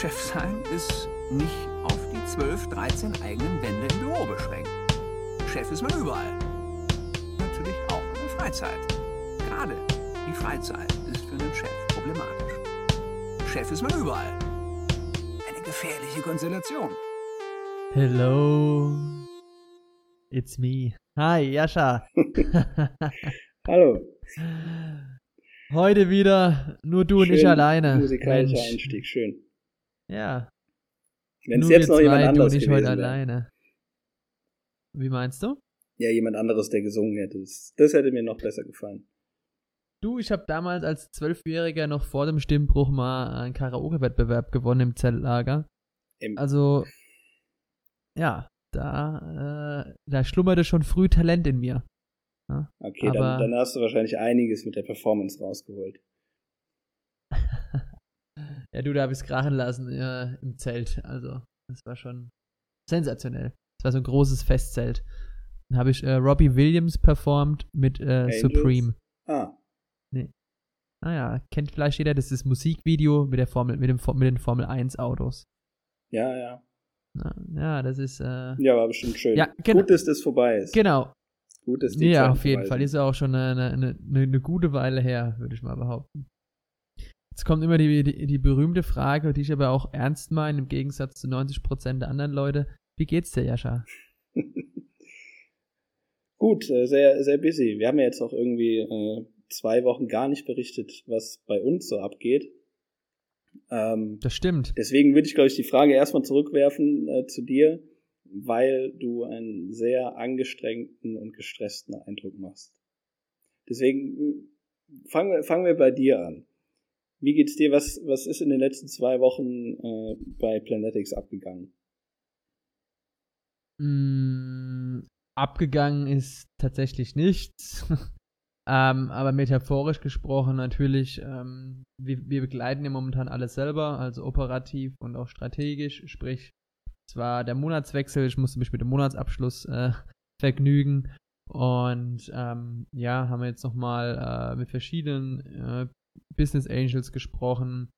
Chef sein ist nicht auf die 12, 13 eigenen Wände im Büro beschränkt. Chef ist man überall. Natürlich auch in der Freizeit. Gerade die Freizeit ist für einen Chef problematisch. Chef ist man überall. Eine gefährliche Konstellation. Hello. It's me. Hi, Jascha. Hallo. Heute wieder nur du Schön und ich alleine. Musikalischer Mensch. Einstieg, schön. Ja. Wenn es jetzt noch jemand zwei, du anderes gewesen heute wäre. alleine. Wie meinst du? Ja, jemand anderes, der gesungen hätte. Das, das hätte mir noch besser gefallen. Du, ich habe damals als Zwölfjähriger noch vor dem Stimmbruch mal einen Karaoke-Wettbewerb gewonnen im Zeltlager. Im- Also, ja, da, äh, da schlummerte schon früh Talent in mir. Okay, Aber- dann, dann hast du wahrscheinlich einiges mit der Performance rausgeholt. Ja, du, da hab ich's krachen lassen äh, im Zelt. Also, das war schon sensationell. Das war so ein großes Festzelt. Dann habe ich äh, Robbie Williams performt mit äh, Angels? Supreme. Ah, Naja, kennt vielleicht jeder, das ist das Musikvideo mit der Formel, mit dem mit den Formel 1 Autos. ja, ja. Ja, ja, das ist äh, Ja, war bestimmt schön. Ja, genau. Gut, dass das vorbei ist. genau. Gut, dass die Ja, Zeiten auf jeden Fall. Ist ja auch schon eine, eine, eine, eine gute Weile her, würde ich mal behaupten. Jetzt kommt immer die, die, die berühmte Frage, die ich aber auch ernst meine, im Gegensatz zu 90% der anderen Leute. Wie geht's dir, Jascha? Gut, äh, sehr, sehr busy. Wir haben ja jetzt auch irgendwie äh, zwei Wochen gar nicht berichtet, was bei uns so abgeht. Ähm, Das stimmt. deswegen würde ich, glaube ich, die Frage erstmal zurückwerfen äh, zu dir, weil du einen sehr angestrengten und gestressten Eindruck machst. Deswegen äh, fangen wir, fangen wir bei dir an. Wie geht's dir? Was, was ist in den letzten zwei Wochen äh, bei Planetics abgegangen? Mm, abgegangen ist tatsächlich nichts. ähm, aber metaphorisch gesprochen natürlich, ähm, wir, wir begleiten ja momentan alles selber, also operativ und auch strategisch. Sprich, es war der Monatswechsel, ich musste mich mit dem Monatsabschluss äh, vergnügen. Und ähm, ja, haben wir jetzt nochmal äh, mit verschiedenen äh, Business Angels gesprochen,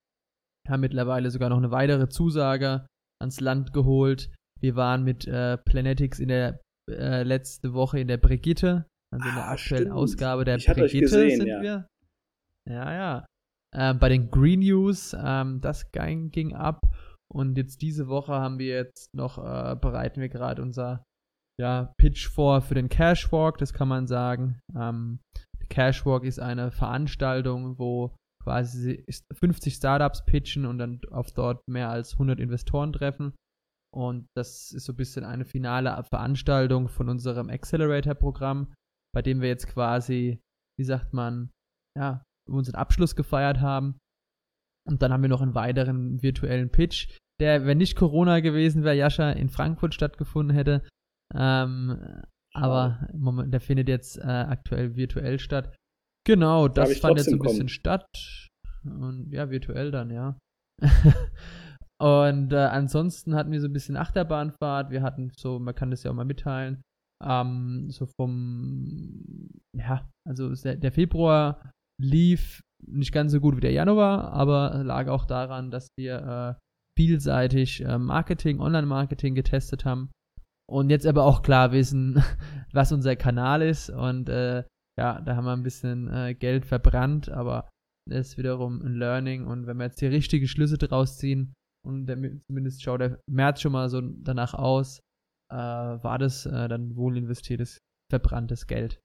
haben mittlerweile sogar noch eine weitere Zusage ans Land geholt. Wir waren mit äh, Planetics in der äh, letzte Woche in der Brigitte, also in der Ah, aktuellen stimmt. Ausgabe der Ich Brigitte gesehen, sind ja. wir. Ja, ja. Ähm, bei den Green News, ähm, das ging, ging ab. Und jetzt diese Woche haben wir jetzt noch, äh, bereiten wir gerade unser ja, Pitch vor für den Cashwalk, das kann man sagen. Ähm, Cashwalk ist eine Veranstaltung, wo quasi 50 Startups pitchen und dann auf dort mehr als 100 Investoren treffen. Und das ist so ein bisschen eine finale Veranstaltung von unserem Accelerator-Programm, bei dem wir jetzt quasi, wie sagt man, ja, unseren Abschluss gefeiert haben. Und dann haben wir noch einen weiteren virtuellen Pitch, der, wenn nicht Corona gewesen wäre, Jascha in Frankfurt stattgefunden hätte. Ähm, aber Moment, der findet jetzt äh, aktuell virtuell statt. Genau, das fand jetzt so ein bisschen kommen? statt. Und ja, virtuell dann, ja. Und äh, ansonsten hatten wir so ein bisschen Achterbahnfahrt. Wir hatten so, man kann das ja auch mal mitteilen, ähm, so vom, ja, also der, der Februar lief nicht ganz so gut wie der Januar, aber lag auch daran, dass wir äh, vielseitig äh, Marketing, Online-Marketing getestet haben und jetzt aber auch klar wissen, was unser Kanal ist und äh, ja, da haben wir ein bisschen äh, Geld verbrannt, aber das ist wiederum ein Learning und wenn wir jetzt die richtigen Schlüsse draus ziehen und der, zumindest schaut der März schon mal so danach aus, äh, war das äh, dann wohl investiertes, verbranntes Geld.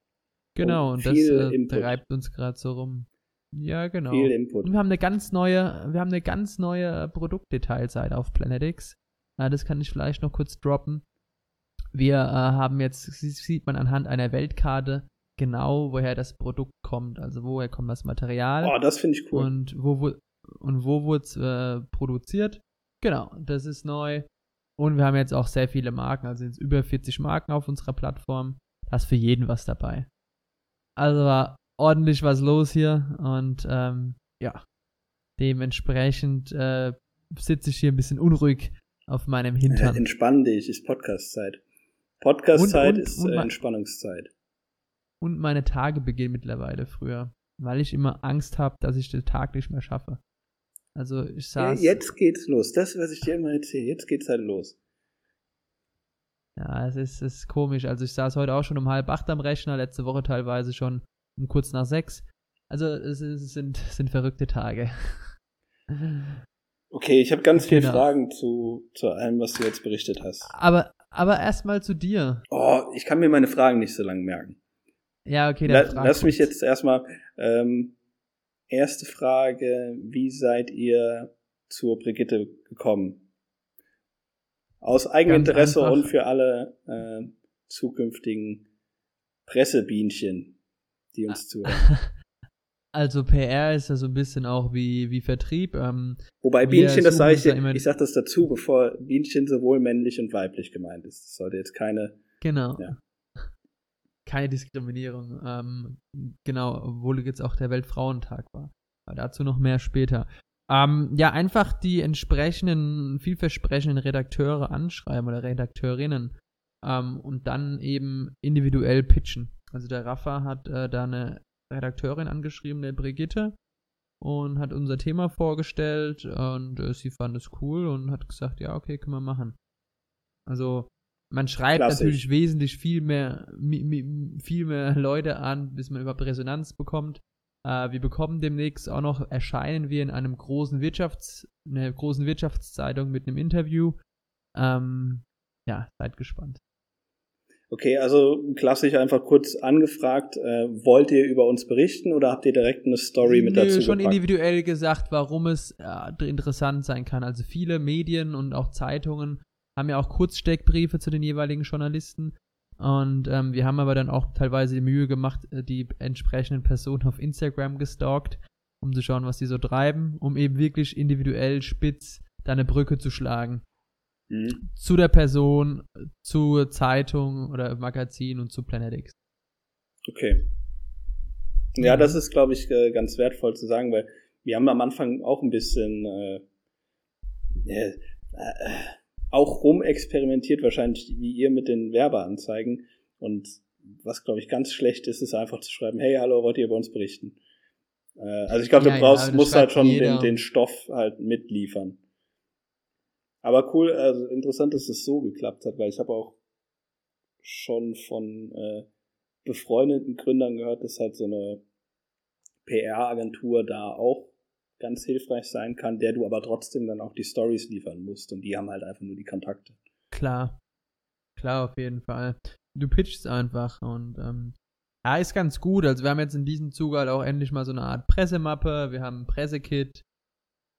Genau, und, Und das äh, treibt uns gerade so rum. Ja, genau. Viel Input. Und wir haben eine ganz neue, wir haben eine ganz neue Produktdetailseite auf Planetics. Äh, das kann ich vielleicht noch kurz droppen. Wir äh, haben jetzt, sie- sieht man anhand einer Weltkarte genau, woher das Produkt kommt. Also woher kommt das Material Oh, das finde ich cool. und wo wu- und wo wurde es äh, produziert. Genau, das ist neu. Und wir haben jetzt auch sehr viele Marken, also jetzt über 40 Marken auf unserer Plattform. Da ist für jeden was dabei. Also war ordentlich was los hier und ähm, ja, dementsprechend äh, sitze ich hier ein bisschen unruhig auf meinem Ja, Hintern. entspann dich, ist Podcast-Zeit. Podcast-Zeit ist und äh, Entspannungszeit. Und meine Tage beginnen mittlerweile früher, weil ich immer Angst habe, dass ich den Tag nicht mehr schaffe. Also ich saß. Ja, jetzt geht's los. Das, was ich dir immer erzähle, jetzt geht's halt los. Ja, es ist, es ist komisch. Also ich saß heute auch schon um halb acht am Rechner, letzte Woche teilweise schon um kurz nach sechs. Also es, es sind, sind verrückte Tage. Okay, ich habe ganz viele Genau. Fragen zu, zu allem, was du jetzt berichtet hast. Aber, aber erstmal zu dir. Oh, ich kann mir meine Fragen nicht so lange merken. Ja, okay, La dann frag lass mich jetzt erstmal. Ähm, erste Frage: Wie seid ihr zur Brigitte gekommen? Aus eigenem Ganz Interesse einfach. und für alle äh, zukünftigen Pressebienchen, die uns zuhören. Also PR ist ja so ein bisschen auch wie, wie Vertrieb. Ähm, Wobei Bienchen, das sage ich immer- ich sage das dazu, bevor Bienchen sowohl männlich und weiblich gemeint ist. Das sollte jetzt keine. genau. Ja. Keine Diskriminierung. Ähm, genau, obwohl jetzt auch der Weltfrauentag war. Aber dazu noch mehr später. Ähm, ja, einfach die entsprechenden, vielversprechenden Redakteure anschreiben oder Redakteurinnen ähm, und dann eben individuell pitchen. Also der Rafa hat äh, da eine Redakteurin angeschrieben, der Brigitte, und hat unser Thema vorgestellt und äh, sie fand es cool und hat gesagt, ja, okay, können wir machen. Also man schreibt Klassisch. natürlich wesentlich viel mehr, viel mehr Leute an, bis man überhaupt Resonanz bekommt. Äh, wir bekommen demnächst auch noch, erscheinen wir in einem großen Wirtschafts, einer großen Wirtschaftszeitung mit einem Interview. Ähm, ja, seid gespannt. Okay, also klassisch einfach kurz angefragt, äh, wollt ihr über uns berichten oder habt ihr direkt eine Story mit Nö, dazu schon gepackt? individuell gesagt, warum es äh, interessant sein kann. Also viele Medien und auch Zeitungen haben ja auch Kurzsteckbriefe zu den jeweiligen Journalisten. Und ähm, wir haben aber dann auch teilweise die Mühe gemacht, äh, die entsprechenden Personen auf Instagram gestalkt, um zu schauen, was die so treiben, um eben wirklich individuell spitz da eine Brücke zu schlagen. Mhm. Zu der Person, zur Zeitung oder Magazin und zu Planet X. Okay. Ja, Mhm. das ist, glaube ich, äh, ganz wertvoll zu sagen, weil wir haben am Anfang auch ein bisschen äh, äh, äh, auch rumexperimentiert, wahrscheinlich wie ihr mit den Werbeanzeigen. Und was, glaube ich, ganz schlecht ist, ist einfach zu schreiben, hey, hallo, wollt ihr über uns berichten? Äh, also ich glaube, Ja, du ja, brauchst, das musst halt schon den, den Stoff halt mitliefern. Aber cool, also interessant, dass es so geklappt hat, weil ich habe auch schon von äh, befreundeten Gründern gehört, dass halt so eine PR-Agentur da auch ganz hilfreich sein kann, der du aber trotzdem dann auch die Stories liefern musst und die haben halt einfach nur die Kontakte. Klar. Klar, auf jeden Fall. Du pitchst einfach und ähm, ja, ist ganz gut. Also wir haben jetzt in diesem Zuge halt auch endlich mal so eine Art Pressemappe, wir haben ein Pressekit.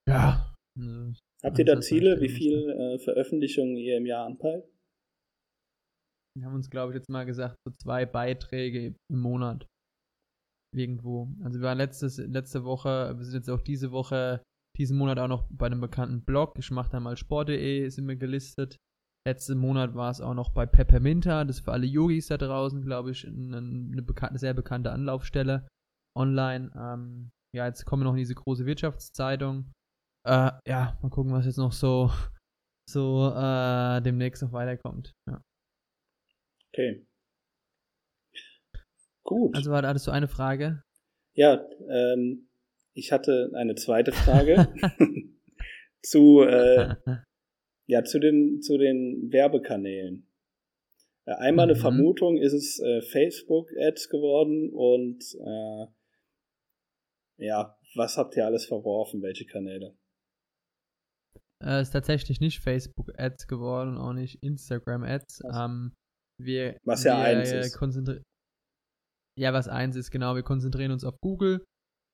Ja. Habt ihr da ist Ziele, wie bestimmt viel äh, Veröffentlichungen ihr im Jahr anpeilt? Wir haben uns, glaube ich, jetzt mal gesagt, so zwei Beiträge im Monat. Irgendwo. Also wir waren letztes, letzte Woche, wir sind jetzt auch diese Woche, diesen Monat auch noch bei einem bekannten Blog. Ich mache da mal sport.de, sind wir gelistet. Letzten Monat war es auch noch bei Pepperminta, das ist für alle Yogis da draußen, glaube ich, eine, eine bekannte, sehr bekannte Anlaufstelle online. Ähm, ja, jetzt kommen wir noch in diese große Wirtschaftszeitung. Äh, ja, mal gucken, was jetzt noch so, so äh, demnächst noch weiterkommt. Ja. Okay. Gut. Also war da hattest du eine Frage? ja, ähm, ich hatte eine zweite Frage zu, äh, ja, zu den, zu den Werbekanälen. Äh, einmal eine Mhm. Vermutung, ist es äh, Facebook-Ads geworden und äh, ja, was habt ihr alles verworfen, welche Kanäle? Äh, ist tatsächlich nicht Facebook-Ads geworden und auch nicht Instagram-Ads. Was? Ähm, wir, Was ja wir, eins äh, ist. Ja, was eins ist, genau. Wir konzentrieren uns auf Google.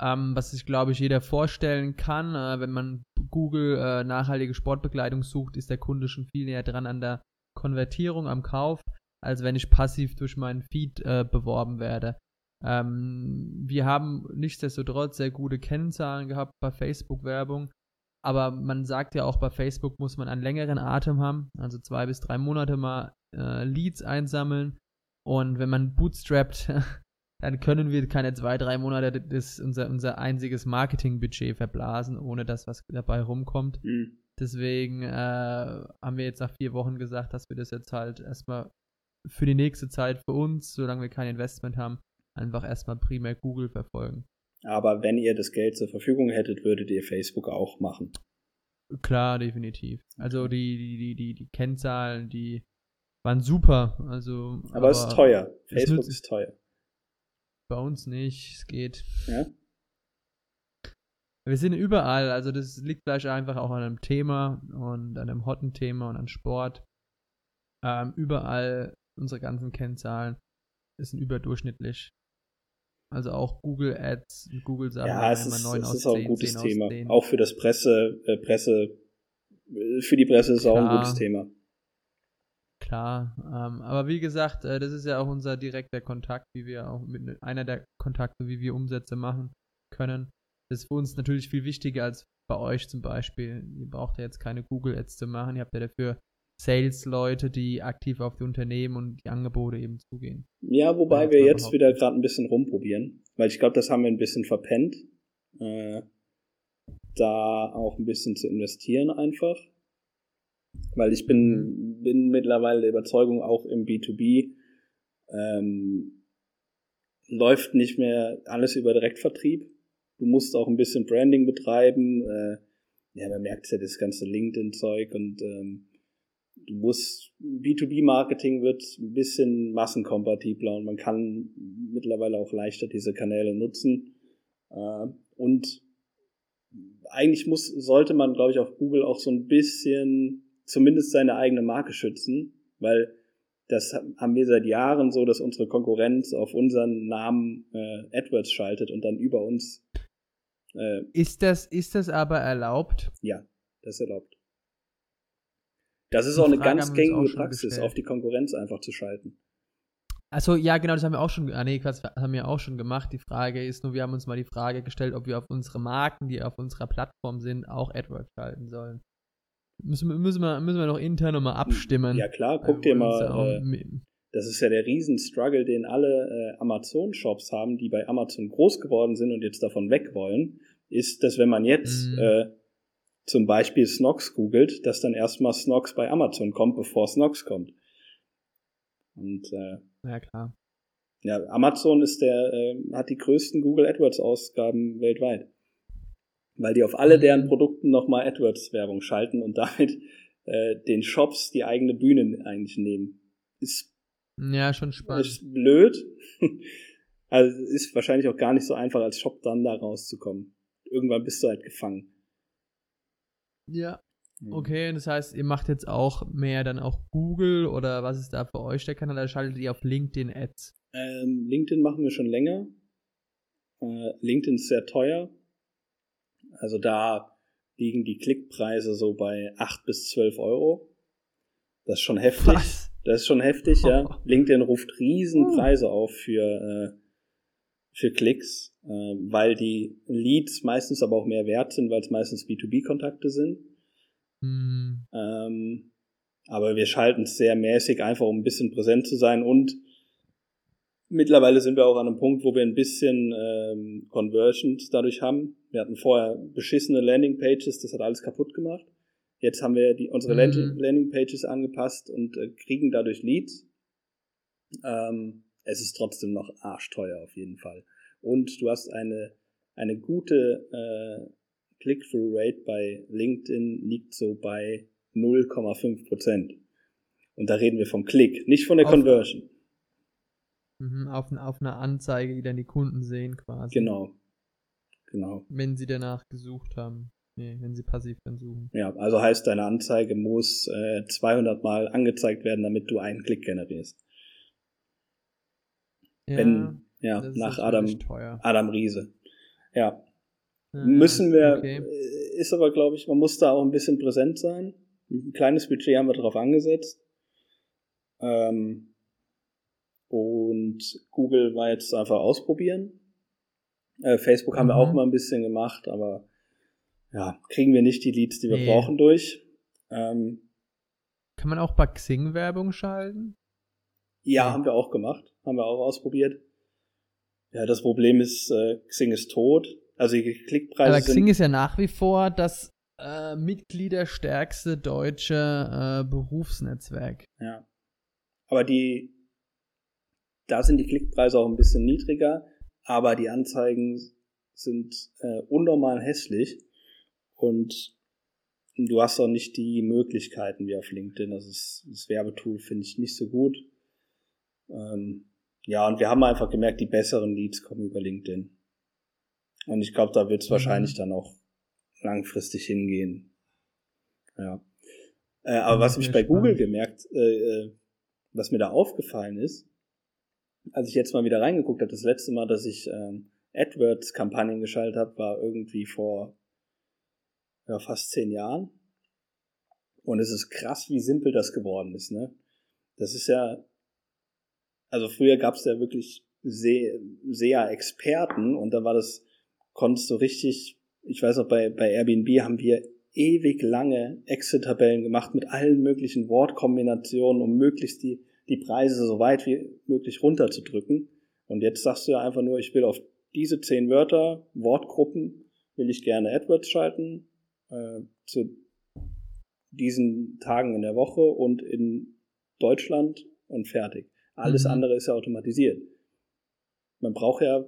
Ähm, was sich, glaube ich, jeder vorstellen kann. Äh, wenn man Google äh, nachhaltige Sportbekleidung sucht, ist der Kunde schon viel näher dran an der Konvertierung, am Kauf, als wenn ich passiv durch meinen Feed äh, beworben werde. Ähm, wir haben nichtsdestotrotz sehr gute Kennzahlen gehabt bei Facebook-Werbung. Aber man sagt ja auch, bei Facebook muss man einen längeren Atem haben, also zwei bis drei Monate mal äh, Leads einsammeln. Und wenn man bootstrappt, dann können wir keine zwei, drei Monate das, unser, unser einziges Marketingbudget verblasen, ohne dass was dabei rumkommt. Hm. Deswegen äh, haben wir jetzt nach vier Wochen gesagt, dass wir das jetzt halt erstmal für die nächste Zeit für uns, solange wir kein Investment haben, einfach erstmal primär Google verfolgen. Aber wenn ihr das Geld zur Verfügung hättet, würdet ihr Facebook auch machen. Klar, definitiv. Also die, die, die, die, die Kennzahlen, die waren super. Also, aber, aber es ist teuer. Facebook ist teuer. Bei uns nicht, es geht. Ja. Wir sind überall, also das liegt vielleicht einfach auch an einem Thema und an einem hotten Thema und an Sport. Ähm, überall unsere ganzen Kennzahlen sind überdurchschnittlich. Also auch Google Ads, Google sagen ja, es ist, 9 es ist auch ein gutes Thema. Auch für das Presse, äh, Presse, äh, für die Presse ist Klar. auch ein gutes Thema. Klar, ähm, aber wie gesagt, äh, das ist ja auch unser direkter Kontakt, wie wir auch mit einer der Kontakte, wie wir Umsätze machen können. Das ist für uns natürlich viel wichtiger als bei euch zum Beispiel. Ihr braucht ja jetzt keine Google Ads zu machen, ihr habt ja dafür Sales-Leute, die aktiv auf die Unternehmen und die Angebote eben zugehen. Ja, wobei wir jetzt wieder gerade ein bisschen rumprobieren, weil ich glaube, das haben wir ein bisschen verpennt, äh, da auch ein bisschen zu investieren einfach. Weil ich bin, mhm. bin mittlerweile der Überzeugung, auch im B2B ähm, läuft nicht mehr alles über Direktvertrieb. Du musst auch ein bisschen Branding betreiben. Äh, ja, man merkt ja das ganze LinkedIn-Zeug und ähm, du musst, B2B-Marketing wird ein bisschen massenkompatibler und man kann mittlerweile auch leichter diese Kanäle nutzen. Äh, und eigentlich muss, sollte man, glaube ich, auf Google auch so ein bisschen zumindest seine eigene Marke schützen, weil das haben wir seit Jahren so, dass unsere Konkurrenz auf unseren Namen äh, AdWords schaltet und dann über uns. Äh, ist, das, ist das aber erlaubt? Ja, das ist erlaubt. Das ist auch eine ganz gängige Praxis, gestellt. auf die Konkurrenz einfach zu schalten. Also ja, genau, das haben wir auch schon, ah, nee, das haben wir auch schon gemacht. Die Frage ist nur, wir haben uns mal die Frage gestellt, ob wir auf unsere Marken, die auf unserer Plattform sind, auch AdWords schalten sollen. Müssen, müssen, wir, müssen wir noch intern nochmal abstimmen. Ja klar, guck dir mal, äh, das ist ja der Riesen-Struggle, den alle äh, Amazon-Shops haben, die bei Amazon groß geworden sind und jetzt davon weg wollen, ist, dass wenn man jetzt mhm. äh, zum Beispiel Snox googelt, dass dann erstmal Snox bei Amazon kommt, bevor Snox kommt. Und äh, ja klar. Ja, Amazon ist der, äh, hat die größten Google AdWords Ausgaben weltweit. Weil die auf alle deren Produkten nochmal AdWords Werbung schalten und damit äh, den Shops die eigene Bühne eigentlich nehmen. Ist ja schon spannend. Ist blöd. also ist wahrscheinlich auch gar nicht so einfach als Shop dann da rauszukommen. Irgendwann bist du halt gefangen. Ja. Mhm. Okay, das heißt, ihr macht jetzt auch mehr dann auch Google oder was ist da für euch der Kanal? Da schaltet ihr auf LinkedIn Ads? Ähm, LinkedIn machen wir schon länger. Äh, LinkedIn ist sehr teuer. Also da liegen die Klickpreise so bei 8 bis 12 Euro. Das ist schon heftig. Was? Das ist schon heftig, ja. LinkedIn ruft Riesenpreise oh. auf für, äh, für Klicks, weil die Leads meistens aber auch mehr wert sind, weil es meistens B2B-Kontakte sind. Mhm. Ähm, aber wir schalten es sehr mäßig, einfach um ein bisschen präsent zu sein und mittlerweile sind wir auch an einem Punkt, wo wir ein bisschen ähm, Conversions dadurch haben. Wir hatten vorher beschissene Landingpages, das hat alles kaputt gemacht. Jetzt haben wir die, unsere mhm. Landingpages angepasst und äh, kriegen dadurch Leads. Ähm, es ist trotzdem noch arschteuer auf jeden Fall. Und du hast eine, eine gute äh, Click-Through-Rate bei LinkedIn liegt so bei 0,5 Prozent. Und da reden wir vom Klick, nicht von der auf, Conversion. Mhm, auf, auf eine Anzeige, die dann die Kunden sehen quasi. Genau. Genau. Wenn sie danach gesucht haben. Nee, wenn sie passiv dann suchen. Ja, also heißt, deine Anzeige muss äh, 200 Mal angezeigt werden, damit du einen Klick generierst. Ja, wenn, ja, nach Adam, Adam Riese. Ja. Ah, Müssen wir, okay. Äh, ist aber, glaube ich, man muss da auch ein bisschen präsent sein. Ein kleines Budget haben wir darauf angesetzt. Ähm, und Google war jetzt einfach ausprobieren. Äh, Facebook haben mhm. wir auch mhm. mal ein bisschen gemacht, aber ja, kriegen wir nicht die Leads, die wir nee. brauchen, durch. Ähm, Kann man auch bei Xing Werbung schalten? Ja, haben wir auch gemacht. Haben wir auch ausprobiert. Ja, das Problem ist, äh, Xing ist tot. Also die Klickpreise. Aber Xing ist ja nach wie vor das äh, mitgliederstärkste deutsche äh, Berufsnetzwerk. Ja. Aber die, da sind die Klickpreise auch ein bisschen niedriger, aber die Anzeigen sind äh, unnormal hässlich und du hast auch nicht die Möglichkeiten wie auf LinkedIn. Also das, das Werbetool finde ich nicht so gut. Ähm, ja, und wir haben einfach gemerkt, die besseren Leads kommen über LinkedIn. Und ich glaube, da wird es mhm. wahrscheinlich dann auch langfristig hingehen. Ja. Äh, aber was mich bei Google gemerkt, äh, äh, was mir da aufgefallen ist, als ich jetzt mal wieder reingeguckt habe, das letzte Mal, dass ich ähm, AdWords-Kampagnen geschaltet habe, war irgendwie vor ja, fast zehn Jahren. Und es ist krass, wie simpel das geworden ist. Ne? Das ist ja, also früher gab es ja wirklich sehr, sehr Experten und da war das, konntest du richtig, ich weiß auch, bei, bei Airbnb haben wir ewig lange Excel-Tabellen gemacht mit allen möglichen Wortkombinationen, um möglichst die, die Preise so weit wie möglich runterzudrücken. Und jetzt sagst du ja einfach nur, ich will auf diese zehn Wörter, Wortgruppen, will ich gerne AdWords schalten, äh, zu diesen Tagen in der Woche und in Deutschland und fertig. Alles mhm. andere ist ja automatisiert. Man braucht ja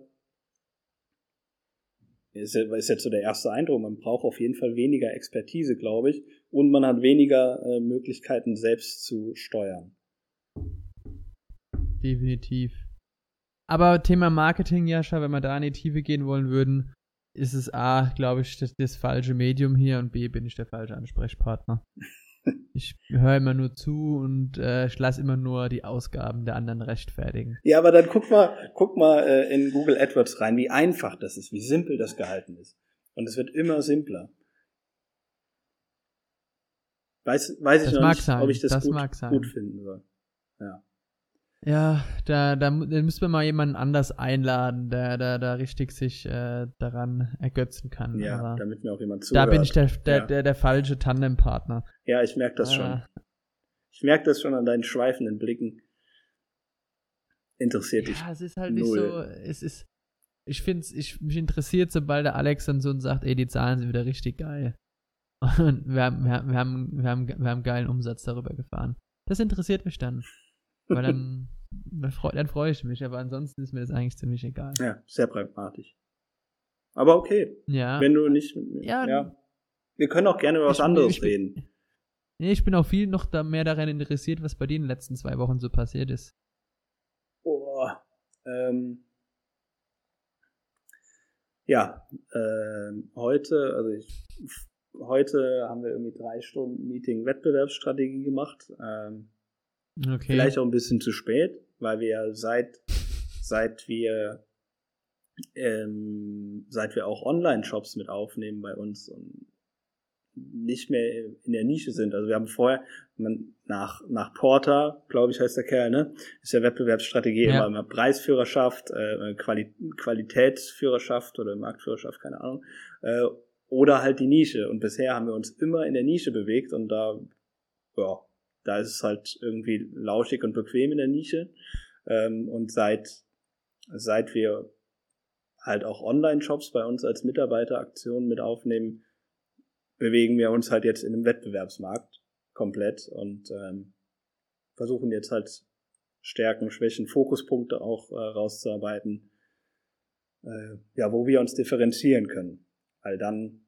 ist, ist jetzt so der erste Eindruck, man braucht auf jeden Fall weniger Expertise, glaube ich, und man hat weniger äh, Möglichkeiten, selbst zu steuern. Definitiv. Aber Thema Marketing, Jascha, wenn wir da in die Tiefe gehen wollen würden, ist es A, glaube ich, das, das falsche Medium hier und B, bin ich der falsche Ansprechpartner. Ich höre immer nur zu und äh, ich lasse immer nur die Ausgaben der anderen rechtfertigen. Ja, aber dann guck mal, guck mal äh, in Google AdWords rein, wie einfach das ist, wie simpel das gehalten ist. Und es wird immer simpler. Weiß, weiß ich noch nicht, sein. ob ich das, das gut, gut finden soll. Ja. Ja, da, da, da müssen wir mal jemanden anders einladen, der, der da richtig sich äh, daran ergötzen kann. Ja, Aber damit mir auch jemand zuhört. Da bin ich der, der, ja. der, der falsche Tandempartner. Ja, ich merke das ah. schon. Ich merke das schon an deinen schweifenden Blicken. Interessiert dich. Ja, es ist halt null. nicht so, es ist, ich finde ich, mich interessiert, sobald der Alex dann so und sagt, ey, die Zahlen sind wieder richtig geil. Und wir haben, wir haben, wir haben, wir haben, wir haben geilen Umsatz darüber gefahren. Das interessiert mich dann. Weil dann, dann freue freu ich mich, aber ansonsten ist mir das eigentlich ziemlich egal. Ja, sehr pragmatisch. Aber okay. Ja. Wenn du nicht mit mir. Ja. ja. Wir können auch gerne über was anderes bin, reden. Bin, nee, ich bin auch viel noch da mehr daran interessiert, was bei dir in den letzten zwei Wochen so passiert ist. Oh, ähm. Ja, äh, heute, also ich, heute haben wir irgendwie drei Stunden Meeting Wettbewerbsstrategie gemacht. Ähm, Okay. Vielleicht auch ein bisschen zu spät, weil wir seit, seit wir ähm, seit wir auch Online-Shops mit aufnehmen bei uns und nicht mehr in der Nische sind. Also wir haben vorher, man, nach, nach Porter, glaube ich, heißt der Kerl, ne? Ist ja Wettbewerbsstrategie ja. immer, immer Preisführerschaft, äh, Quali Qualitätsführerschaft oder Marktführerschaft, keine Ahnung. Äh, oder halt die Nische. Und bisher haben wir uns immer in der Nische bewegt und da, ja, da ist es halt irgendwie lauschig und bequem in der Nische. Ähm, und seit, seit wir halt auch Online-Shops bei uns als Mitarbeiteraktion mit aufnehmen, bewegen wir uns halt jetzt in einem Wettbewerbsmarkt komplett und ähm, versuchen jetzt halt Stärken, Schwächen, Fokuspunkte auch äh, rauszuarbeiten, äh, ja, wo wir uns differenzieren können. Weil dann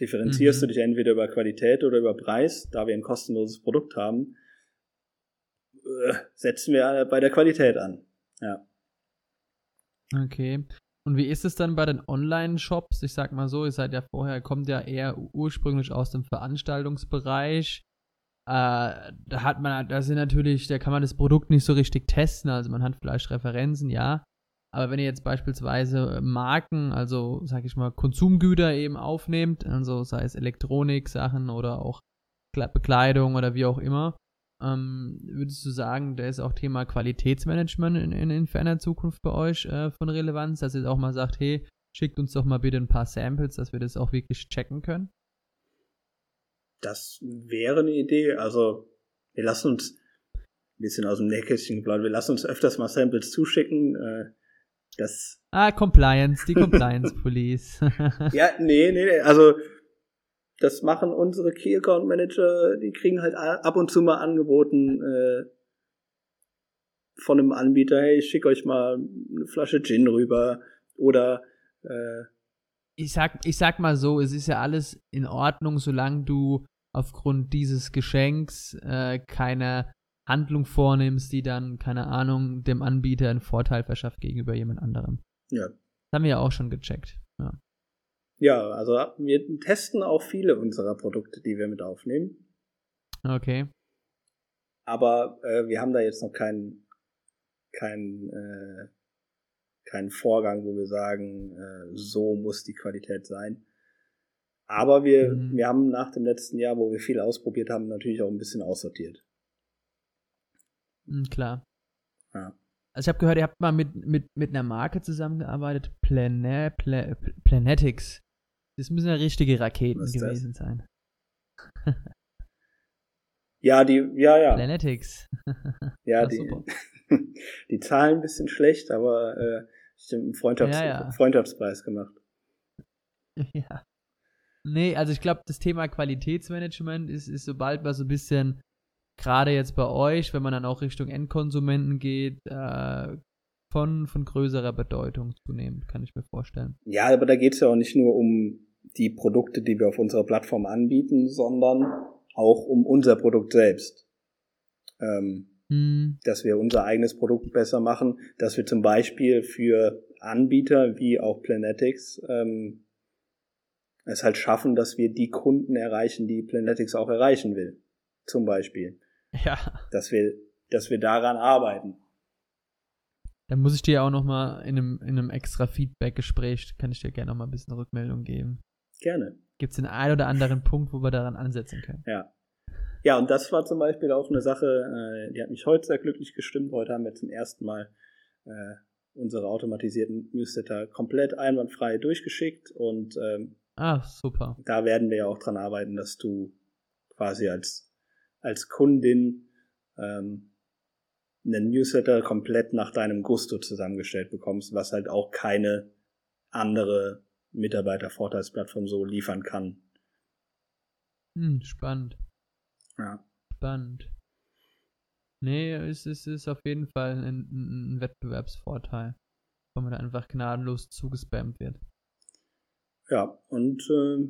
differenzierst mhm. du dich entweder über Qualität oder über Preis. Da wir ein kostenloses Produkt haben, äh, setzen wir bei der Qualität an. Ja. Okay. Und wie ist es dann bei den Online-Shops? Ich sag mal so, ihr seid ja vorher, kommt ja eher ursprünglich aus dem Veranstaltungsbereich. Äh, da hat man, da sind natürlich, da kann man das Produkt nicht so richtig testen. Also man hat vielleicht Referenzen, ja. Aber wenn ihr jetzt beispielsweise Marken, also sag ich mal Konsumgüter eben aufnehmt, also sei es Elektronik-Sachen oder auch Bekleidung oder wie auch immer, ähm, würdest du sagen, da ist auch Thema Qualitätsmanagement in, in, in ferner Zukunft bei euch äh, von Relevanz, dass ihr auch mal sagt, hey, schickt uns doch mal bitte ein paar Samples, dass wir das auch wirklich checken können? Das wäre eine Idee. Also wir lassen uns ein bisschen aus dem Nähkästchen geplaudert, wir lassen uns öfters mal Samples zuschicken. Äh, das ah, Compliance, die Compliance Police. ja, nee, nee, nee, also das machen unsere Key Account Manager, die kriegen halt ab und zu mal angeboten äh, von einem Anbieter, hey, ich schicke euch mal eine Flasche Gin rüber. Oder äh, ich sag, ich sag mal so, es ist ja alles in Ordnung, solange du aufgrund dieses Geschenks äh, keine Handlung vornimmst, die dann, keine Ahnung, dem Anbieter einen Vorteil verschafft gegenüber jemand anderem. Ja. Das haben wir ja auch schon gecheckt. Ja. Ja, also wir testen auch viele unserer Produkte, die wir mit aufnehmen. Okay. Aber äh, wir haben da jetzt noch keinen kein, äh, keinen Vorgang, wo wir sagen, äh, so muss die Qualität sein. Aber wir, mhm. wir haben nach dem letzten Jahr, wo wir viel ausprobiert haben, natürlich auch ein bisschen aussortiert. Mhm, klar. Ja. Also ich habe gehört, ihr habt mal mit, mit, mit einer Marke zusammengearbeitet, Plane, Pla, Planetics. Das müssen ja richtige Raketen gewesen das? sein. ja, die, ja, ja. Planetics. ja, die, die Zahlen ein bisschen schlecht, aber äh, ich habe einen Freundschafts ja, ja. Freundschaftspreis gemacht. Ja. Nee, also ich glaube, das Thema Qualitätsmanagement ist, ist sobald man so ein bisschen, gerade jetzt bei euch, wenn man dann auch Richtung Endkonsumenten geht, äh, von, von größerer Bedeutung zunehmend, kann ich mir vorstellen. Ja, aber da geht es ja auch nicht nur um die Produkte, die wir auf unserer Plattform anbieten, sondern auch um unser Produkt selbst. Ähm, hm. Dass wir unser eigenes Produkt besser machen, dass wir zum Beispiel für Anbieter wie auch Planetics ähm, es halt schaffen, dass wir die Kunden erreichen, die Planetics auch erreichen will. Zum Beispiel. Ja. Dass wir, dass wir daran arbeiten. Dann muss ich dir auch noch mal in einem, in einem extra Feedback-Gespräch, kann ich dir gerne noch mal ein bisschen Rückmeldung geben. Gerne. Gibt es den einen oder anderen Punkt, wo wir daran ansetzen können? Ja. Ja, und das war zum Beispiel auch eine Sache, äh, die hat mich heute sehr glücklich gestimmt. Heute haben wir zum ersten Mal äh, unsere automatisierten Newsletter komplett einwandfrei durchgeschickt und ähm, Ah, super. Da werden wir ja auch dran arbeiten, dass du quasi als, als Kundin ähm, einen Newsletter komplett nach deinem Gusto zusammengestellt bekommst, was halt auch keine andere Mitarbeitervorteilsplattform so liefern kann. Hm, spannend. Ja. Spannend. Nee, es ist, ist auf jeden Fall ein, ein Wettbewerbsvorteil, wenn man da einfach gnadenlos zugespammt wird. Ja, und äh,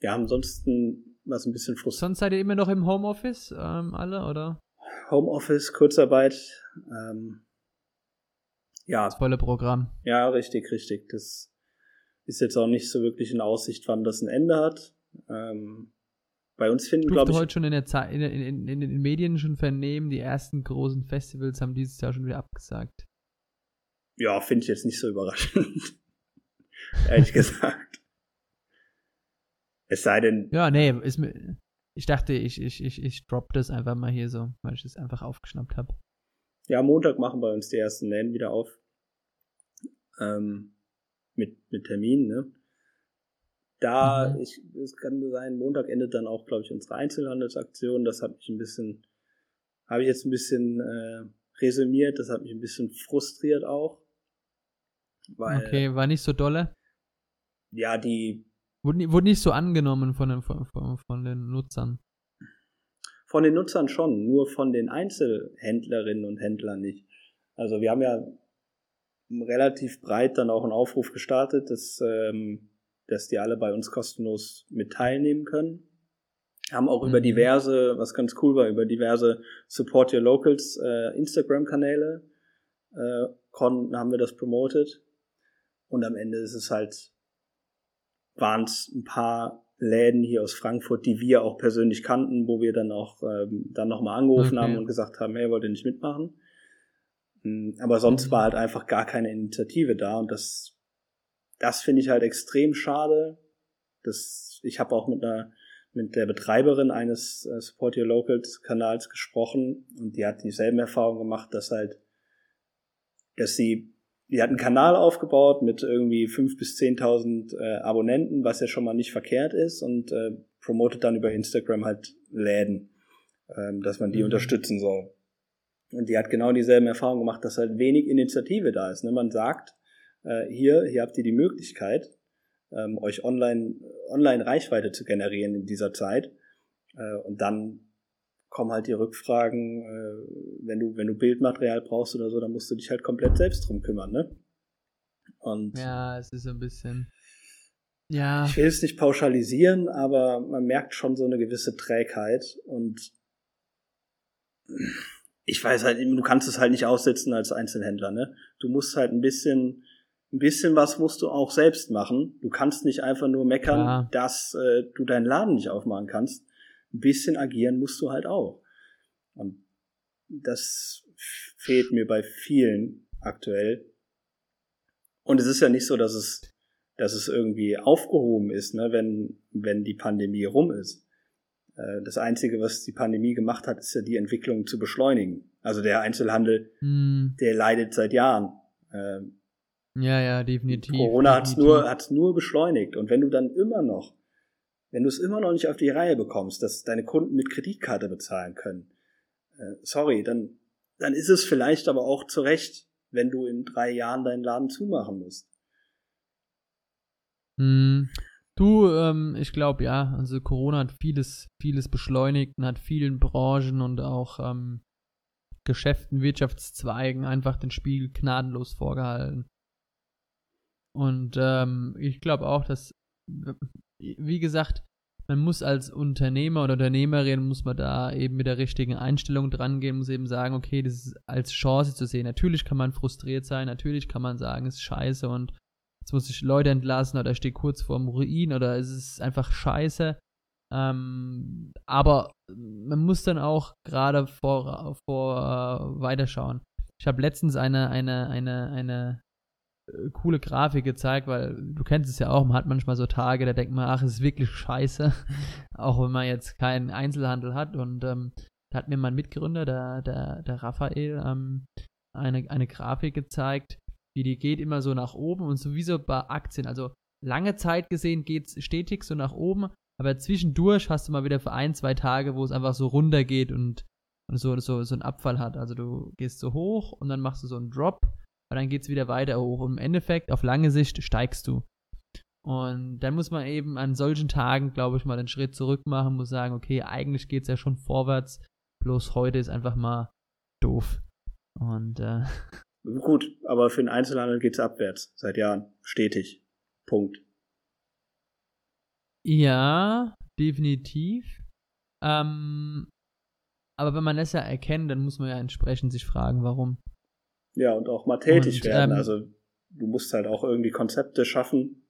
ja, ansonsten war es ein bisschen frustrierend. Sonst seid ihr immer noch im Homeoffice, ähm, alle, oder? Homeoffice, Kurzarbeit, ähm, ja. Das volle Programm. Ja, richtig, richtig. Das ist jetzt auch nicht so wirklich in Aussicht, wann das ein Ende hat. Ähm, bei uns finden, glaube ich. heute schon in, der Zeit, in, in, in, den Medien schon vernehmen, die ersten großen Festivals haben dieses Jahr schon wieder abgesagt. Ja, finde ich jetzt nicht so überraschend ehrlich gesagt. Es sei denn. Ja, nee, ist mir, ich dachte, ich, ich, ich, ich drop das einfach mal hier so, weil ich es einfach aufgeschnappt habe. Ja, Montag machen bei uns die ersten Läden wieder auf. Ähm, mit, mit Terminen, ne? Da, mhm. ich, es kann sein, Montag endet dann auch, glaube ich, unsere Einzelhandelsaktion. Das hat mich ein bisschen, habe ich jetzt ein bisschen äh, resümiert, das hat mich ein bisschen frustriert auch. Weil, okay, war nicht so dolle? Ja, die. Wurde, wurde nicht so angenommen von den, von, von den Nutzern. Von den Nutzern schon, nur von den Einzelhändlerinnen und Händlern nicht. Also wir haben ja relativ breit dann auch einen Aufruf gestartet, dass, ähm, dass die alle bei uns kostenlos mit teilnehmen können. Haben auch mhm. über diverse, was ganz cool war, über diverse Support Your Locals äh, Instagram-Kanäle äh, haben wir das promotet. Und am Ende ist es halt, waren es ein paar Läden hier aus Frankfurt, die wir auch persönlich kannten, wo wir dann auch ähm, dann nochmal angerufen okay. haben und gesagt haben, hey, wollt ihr nicht mitmachen? Hm, aber sonst mhm. war halt einfach gar keine Initiative da und das, das finde ich halt extrem schade. Das, ich habe auch mit einer mit der Betreiberin eines äh, Support Your Locals Kanals gesprochen und die hat dieselben Erfahrungen gemacht, dass halt, dass sie die hat einen Kanal aufgebaut mit irgendwie fünf bis zehntausend äh, Abonnenten, was ja schon mal nicht verkehrt ist und äh, promotet dann über Instagram halt Läden, ähm, dass man die mhm. unterstützen soll. Und die hat genau dieselben Erfahrungen gemacht, dass halt wenig Initiative da ist. Ne? Man sagt, äh, hier, hier habt ihr die Möglichkeit, ähm, euch online, online Reichweite zu generieren in dieser Zeit. Äh, und dann kommen halt die Rückfragen, äh, wenn du, wenn du Bildmaterial brauchst oder so, dann musst du dich halt komplett selbst drum kümmern, ne? Und ja, es ist ein bisschen. Ja. Ich will es nicht pauschalisieren, aber man merkt schon so eine gewisse Trägheit und ich weiß halt, du kannst es halt nicht aussetzen als Einzelhändler, ne? Du musst halt ein bisschen, ein bisschen was musst du auch selbst machen. Du kannst nicht einfach nur meckern, ja. dass äh, du deinen Laden nicht aufmachen kannst. Ein bisschen agieren musst du halt auch. Und das fehlt mir bei vielen aktuell. Und es ist ja nicht so, dass es, dass es irgendwie aufgehoben ist, ne, wenn, wenn die Pandemie rum ist. Äh, das Einzige, was die Pandemie gemacht hat, ist ja die Entwicklung zu beschleunigen. Also der Einzelhandel, hm. der leidet seit Jahren. Ähm, ja, ja, definitiv. Corona hat es nur, hat's nur beschleunigt. Und wenn du dann immer noch, wenn du es immer noch nicht auf die Reihe bekommst, dass deine Kunden mit Kreditkarte bezahlen können, äh, sorry, dann, dann ist es vielleicht aber auch zu Recht, wenn du in drei Jahren deinen Laden zumachen musst. Hm. Du, ähm, ich glaube ja, also Corona hat vieles, vieles beschleunigt und hat vielen Branchen und auch ähm, Geschäften, Wirtschaftszweigen einfach den Spiegel gnadenlos vorgehalten. Und ähm, ich glaube auch, dass, wie gesagt, man muss als Unternehmer oder Unternehmerin, muss man da eben mit der richtigen Einstellung dran gehen, muss eben sagen, okay, das ist als Chance zu sehen. Natürlich kann man frustriert sein, natürlich kann man sagen, es ist scheiße und jetzt muss ich Leute entlassen oder ich stehe kurz vorm Ruin oder es ist einfach scheiße. Ähm, aber man muss dann auch gerade vor, vor äh, weiterschauen. Ich habe letztens eine, eine, eine, eine coole Grafik gezeigt, weil du kennst es ja auch, man hat manchmal so Tage, da denkt man, ach, es ist wirklich scheiße, auch wenn man jetzt keinen Einzelhandel hat. Und ähm, da hat mir mein Mitgründer, der, der, der Raphael, ähm, eine, eine Grafik gezeigt, wie die geht immer so nach oben und sowieso bei Aktien. Also lange Zeit gesehen geht es stetig so nach oben, aber zwischendurch hast du mal wieder für ein, zwei Tage, wo es einfach so runter geht und, und so, so, so einen Abfall hat. Also du gehst so hoch und dann machst du so einen Drop, aber dann geht es wieder weiter hoch. Und im Endeffekt, auf lange Sicht, steigst du. Und dann muss man eben an solchen Tagen, glaube ich, mal einen Schritt zurück machen, muss sagen, okay, eigentlich geht es ja schon vorwärts, bloß heute ist einfach mal doof. Und äh, Gut, aber für den Einzelhandel geht's abwärts seit Jahren. Stetig. Punkt. Ja, definitiv. Ähm, aber wenn man das ja erkennt, dann muss man ja entsprechend sich fragen, warum. Ja, und auch mal tätig und, werden. Ähm, also du musst halt auch irgendwie Konzepte schaffen.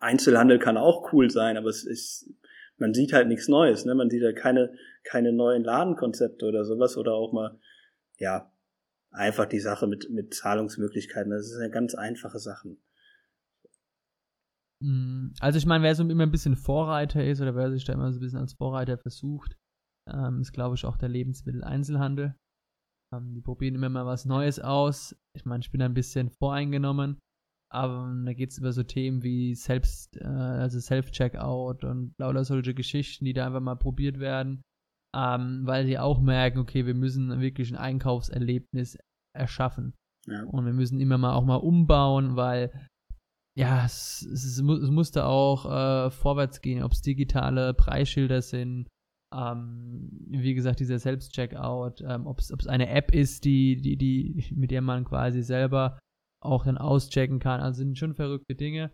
Einzelhandel kann auch cool sein, aber es ist, man sieht halt nichts Neues, ne? Man sieht halt keine, keine neuen Ladenkonzepte oder sowas oder auch mal, ja, einfach die Sache mit, mit Zahlungsmöglichkeiten. Das ist eine ganz einfache Sache. Mm, also ich meine, wer so immer ein bisschen Vorreiter ist oder wer sich da immer so ein bisschen als Vorreiter versucht, ähm, ist glaube ich auch der Lebensmitteleinzelhandel. Ähm, die probieren immer mal was Neues aus. Ich meine, ich bin ein bisschen voreingenommen, aber da geht es über so Themen wie Selbst, äh, also Self-Checkout und lauter solche Geschichten, die da einfach mal probiert werden ähm, weil sie auch merken, okay, wir müssen wirklich ein Einkaufserlebnis erschaffen. Ja. Und wir müssen immer mal auch mal umbauen, weil ja, es, es, es musste auch äh, vorwärts gehen, ob es digitale Preisschilder sind, ähm, wie gesagt, dieser Selbstcheckout, ähm, ob es eine App ist, die, die, die, mit der man quasi selber auch dann auschecken kann. Also sind schon verrückte Dinge.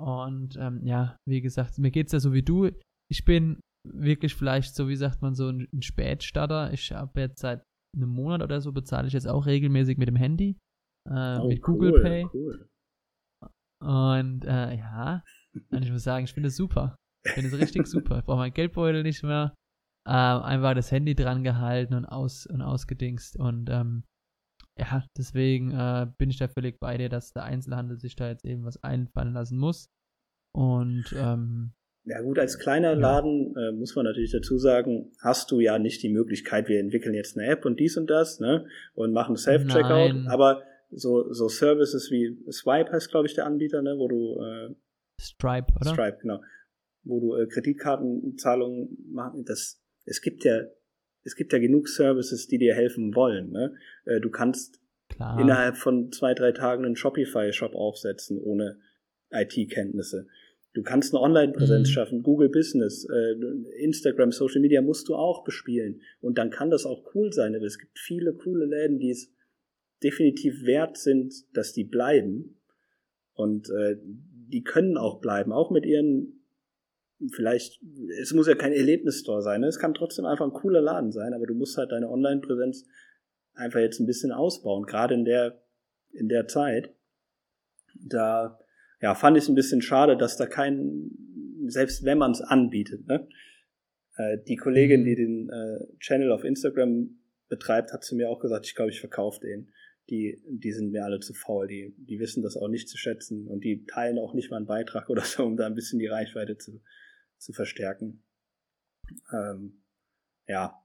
Und ähm, ja, wie gesagt, mir geht es ja so wie du. Ich bin wirklich vielleicht, so wie sagt man, so ein, Spätstarter. Ich habe jetzt seit einem Monat oder so bezahle ich jetzt auch regelmäßig mit dem Handy. Äh, oh, mit Google cool, Pay. Cool. Und äh, ja, und ich muss sagen, ich finde es super. Ich finde es richtig super. Ich brauche meinen Geldbeutel nicht mehr. Äh, einfach das Handy dran gehalten und, aus, und ausgedingst. Und ähm, ja, deswegen äh, bin ich da völlig bei dir, dass der Einzelhandel sich da jetzt eben was einfallen lassen muss. Und ähm, ja gut, als kleiner Laden äh, muss man natürlich dazu sagen, hast du ja nicht die Möglichkeit, wir entwickeln jetzt eine App und dies und das, ne? Und machen Self-Checkout. Aber so, so Services wie Swipe heißt, glaube ich, der Anbieter, ne? Wo du äh, Stripe, oder? Stripe, genau. Wo du äh, Kreditkartenzahlungen machen. Das, es gibt ja, es gibt ja genug Services, die dir helfen wollen. Ne? Äh, du kannst Klar. innerhalb von zwei, drei Tagen einen Shopify-Shop aufsetzen ohne IT-Kenntnisse. Du kannst eine Online-Präsenz mhm. schaffen, Google Business, äh, Instagram, Social Media musst du auch bespielen. Und dann kann das auch cool sein. Aber es gibt viele coole Läden, die es definitiv wert sind, dass die bleiben. Und äh, die können auch bleiben, auch mit ihren vielleicht, es muss ja kein Erlebnisstore sein, ne? es kann trotzdem einfach ein cooler Laden sein, aber du musst halt deine Online-Präsenz einfach jetzt ein bisschen ausbauen, gerade in der, in der Zeit. Da, ja, fand ich es ein bisschen schade, dass da kein, selbst wenn man es anbietet, ne? Äh, die Kollegin, mhm. die den äh, Channel auf Instagram betreibt, hat zu mir auch gesagt, ich glaube, ich verkaufe den. Die, die sind mir alle zu faul, die, die wissen das auch nicht zu schätzen und die teilen auch nicht mal einen Beitrag oder so, um da ein bisschen die Reichweite zu, zu verstärken. Ähm, ja,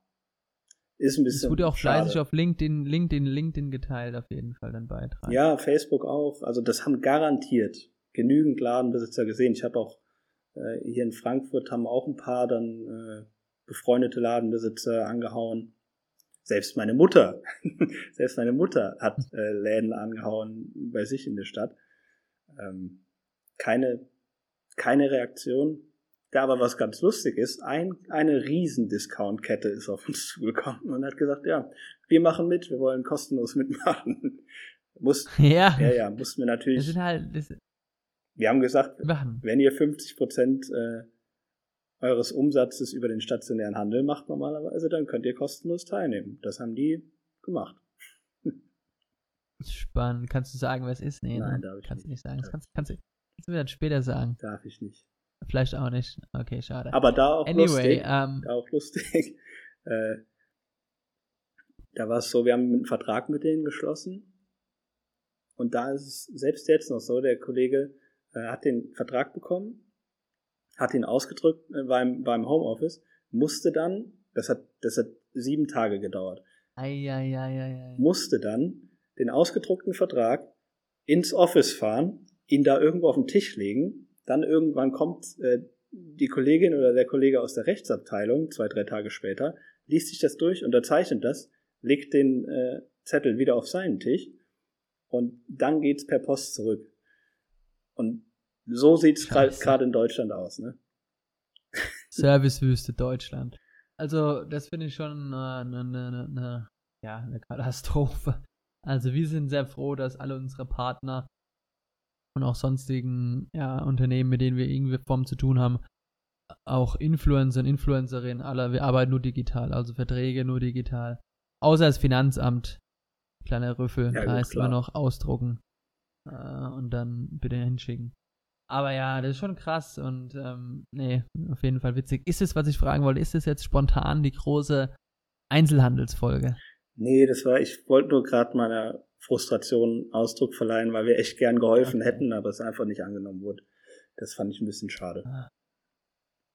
ist ein bisschen. Es wurde auch schade. fleißig auf LinkedIn, LinkedIn, LinkedIn geteilt, auf jeden Fall, dein Beitrag. Ja, Facebook auch. Also, das haben garantiert genügend Ladenbesitzer gesehen. Ich habe auch äh, hier in Frankfurt haben auch ein paar dann äh, befreundete Ladenbesitzer angehauen. Selbst meine Mutter, selbst meine Mutter hat äh, Läden angehauen bei sich in der Stadt. Ähm, keine, keine Reaktion. Da aber was ganz lustig ist, ein, eine riesen Discount-Kette ist auf uns zugekommen und hat gesagt, ja, wir machen mit, wir wollen kostenlos mitmachen. Muss, ja. ja, ja, mussten wir natürlich. Das sind halt, das, wir haben gesagt, machen. wenn ihr 50 Prozent äh, eures Umsatzes über den stationären Handel macht normalerweise, dann könnt ihr kostenlos teilnehmen. Das haben die gemacht. Spannend. Kannst du sagen, was ist? Nee, Nein, ne? darf ich kannst nicht. du nicht sagen. kannst, kannst, du, kannst du mir dann später sagen. Darf ich nicht. Vielleicht auch nicht. Okay, schade. Aber da auch anyway, lustig. Ähm, da auch lustig. äh, da war es so, wir haben einen Vertrag mit denen geschlossen. Und da ist es selbst jetzt noch so, der Kollege äh, hat den Vertrag bekommen, hat ihn ausgedrückt äh, beim, beim Homeoffice, musste dann, das hat, das hat sieben Tage gedauert, ei, ei, ei, musste dann den ausgedruckten Vertrag ins Office fahren, ihn da irgendwo auf den Tisch legen, dann irgendwann kommt äh, die Kollegin oder der Kollege aus der Rechtsabteilung, zwei, drei Tage später, liest sich das durch, unterzeichnet das, legt den äh, Zettel wieder auf seinen Tisch und dann geht's per Post zurück. Und so sieht's gerade in Deutschland aus, ne? Servicewüste Deutschland. Also, das finde ich schon eine, eine, eine, eine, ja, eine Katastrophe. Also, wir sind sehr froh, dass alle unsere Partner und auch sonstigen ja, Unternehmen, mit denen wir irgendwie Form zu tun haben, auch Influencer und Influencerinnen, alle, wir arbeiten nur digital, also Verträge nur digital. Außer das Finanzamt, kleiner Rüffel, ja, da heißt immer noch ausdrucken äh, und dann bitte hinschicken. Aber ja, das ist schon krass und ähm, nee, auf jeden Fall witzig. Ist es, was ich fragen wollte, ist es jetzt spontan die große Einzelhandelsfolge? Nee, das war, ich wollte nur gerade meiner Frustration Ausdruck verleihen, weil wir echt gern geholfen okay. hätten, aber es einfach nicht angenommen wurde. Das fand ich ein bisschen schade. Ah.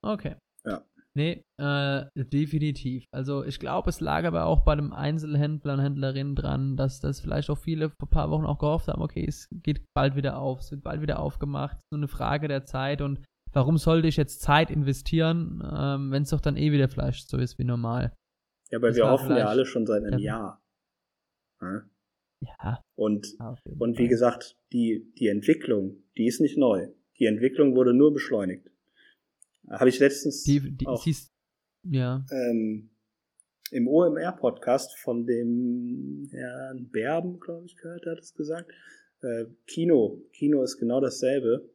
Okay. Ja. Nee, äh, definitiv. Also ich glaube, es lag aber auch bei dem Einzelhändler und Händlerinnen dran, dass das vielleicht auch viele vor ein paar Wochen auch gehofft haben, okay, es geht bald wieder auf, es wird bald wieder aufgemacht, nur eine Frage der Zeit und warum sollte ich jetzt Zeit investieren, ähm, wenn es doch dann eh wieder vielleicht so ist wie normal. Ja, weil das wir hoffen ja alle schon seit einem Jahr. Ja. Ja. Und, und wie gesagt, die, die Entwicklung, die ist nicht neu. Die Entwicklung wurde nur beschleunigt. Habe ich letztens die, die, auch, siehst, ja. Ähm, im OMR-Podcast von dem Herrn Berben, glaube ich, gehört, hat es gesagt. Äh, Kino, Kino ist genau dasselbe.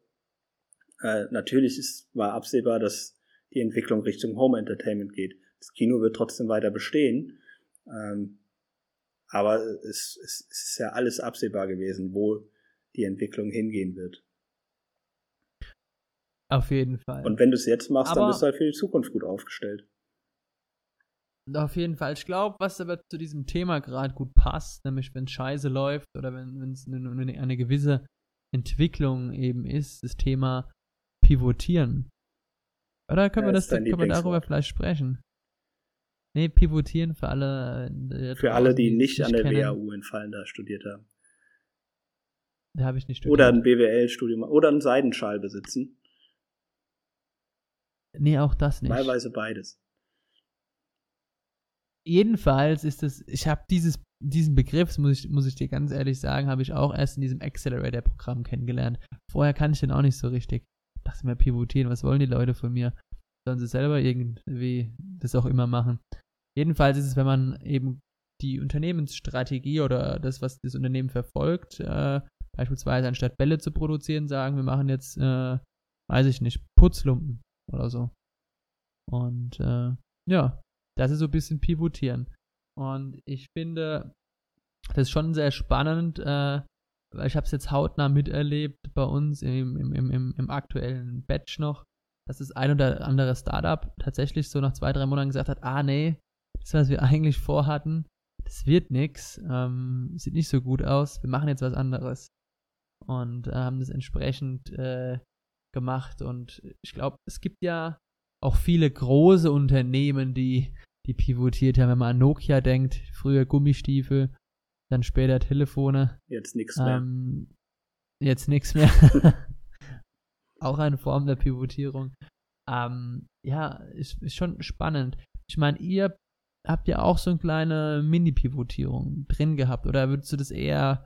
Äh, natürlich ist, war absehbar, dass die Entwicklung Richtung Home Entertainment geht. Das Kino wird trotzdem weiter bestehen. Ähm, aber es, es, es ist ja alles absehbar gewesen, wo die Entwicklung hingehen wird. Auf jeden Fall. Und wenn du es jetzt machst, aber dann bist du halt für die Zukunft gut aufgestellt. Auf jeden Fall. Ich glaube, was aber zu diesem Thema gerade gut passt, nämlich wenn Scheiße läuft oder wenn es eine, eine, gewisse Entwicklung eben ist, das Thema Pivotieren. Oder können ja, wir das, können wir darüber vielleicht sprechen? Nee, pivotieren für alle. Äh, für alle, die nicht an der kennen. WAU in Fallender studiert haben. Da habe ich nicht studiert. Oder ein BWL-Studium oder einen Seidenschal besitzen. Nee, auch das nicht. Teilweise beides. Jedenfalls ist es, ich habe dieses, diesen Begriff, muss ich, muss ich dir ganz ehrlich sagen, habe ich auch erst in diesem Accelerator-Programm kennengelernt. Vorher kann ich den auch nicht so richtig. Ich dachte mir, pivotieren, was wollen die Leute von mir? Sollen sie selber irgendwie das auch immer machen? Jedenfalls ist es, wenn man eben die Unternehmensstrategie oder das, was das Unternehmen verfolgt, äh, beispielsweise anstatt Bälle zu produzieren, sagen, wir machen jetzt, äh, weiß ich nicht, Putzlumpen oder so. Und äh, ja, das ist so ein bisschen pivotieren. Und ich finde, das ist schon sehr spannend, äh, weil ich habe es jetzt hautnah miterlebt bei uns im, im, im, im aktuellen Batch noch, dass das ein oder andere Startup tatsächlich so nach zwei, drei Monaten gesagt hat, ah nee, das, was wir eigentlich vorhatten, das wird nix, ähm, sieht nicht so gut aus, wir machen jetzt was anderes. Und äh, haben das entsprechend äh, gemacht. Und ich glaube, es gibt ja auch viele große Unternehmen, die, die pivotiert haben. Wenn man an Nokia denkt, früher Gummistiefel, dann später Telefone. Jetzt nichts mehr. Ähm, jetzt nichts mehr. auch eine Form der Pivotierung. Ähm, ja, ist, ist schon spannend. Ich meine, ihr habt ja auch so eine kleine Mini-Pivotierung drin gehabt, oder würdest du das eher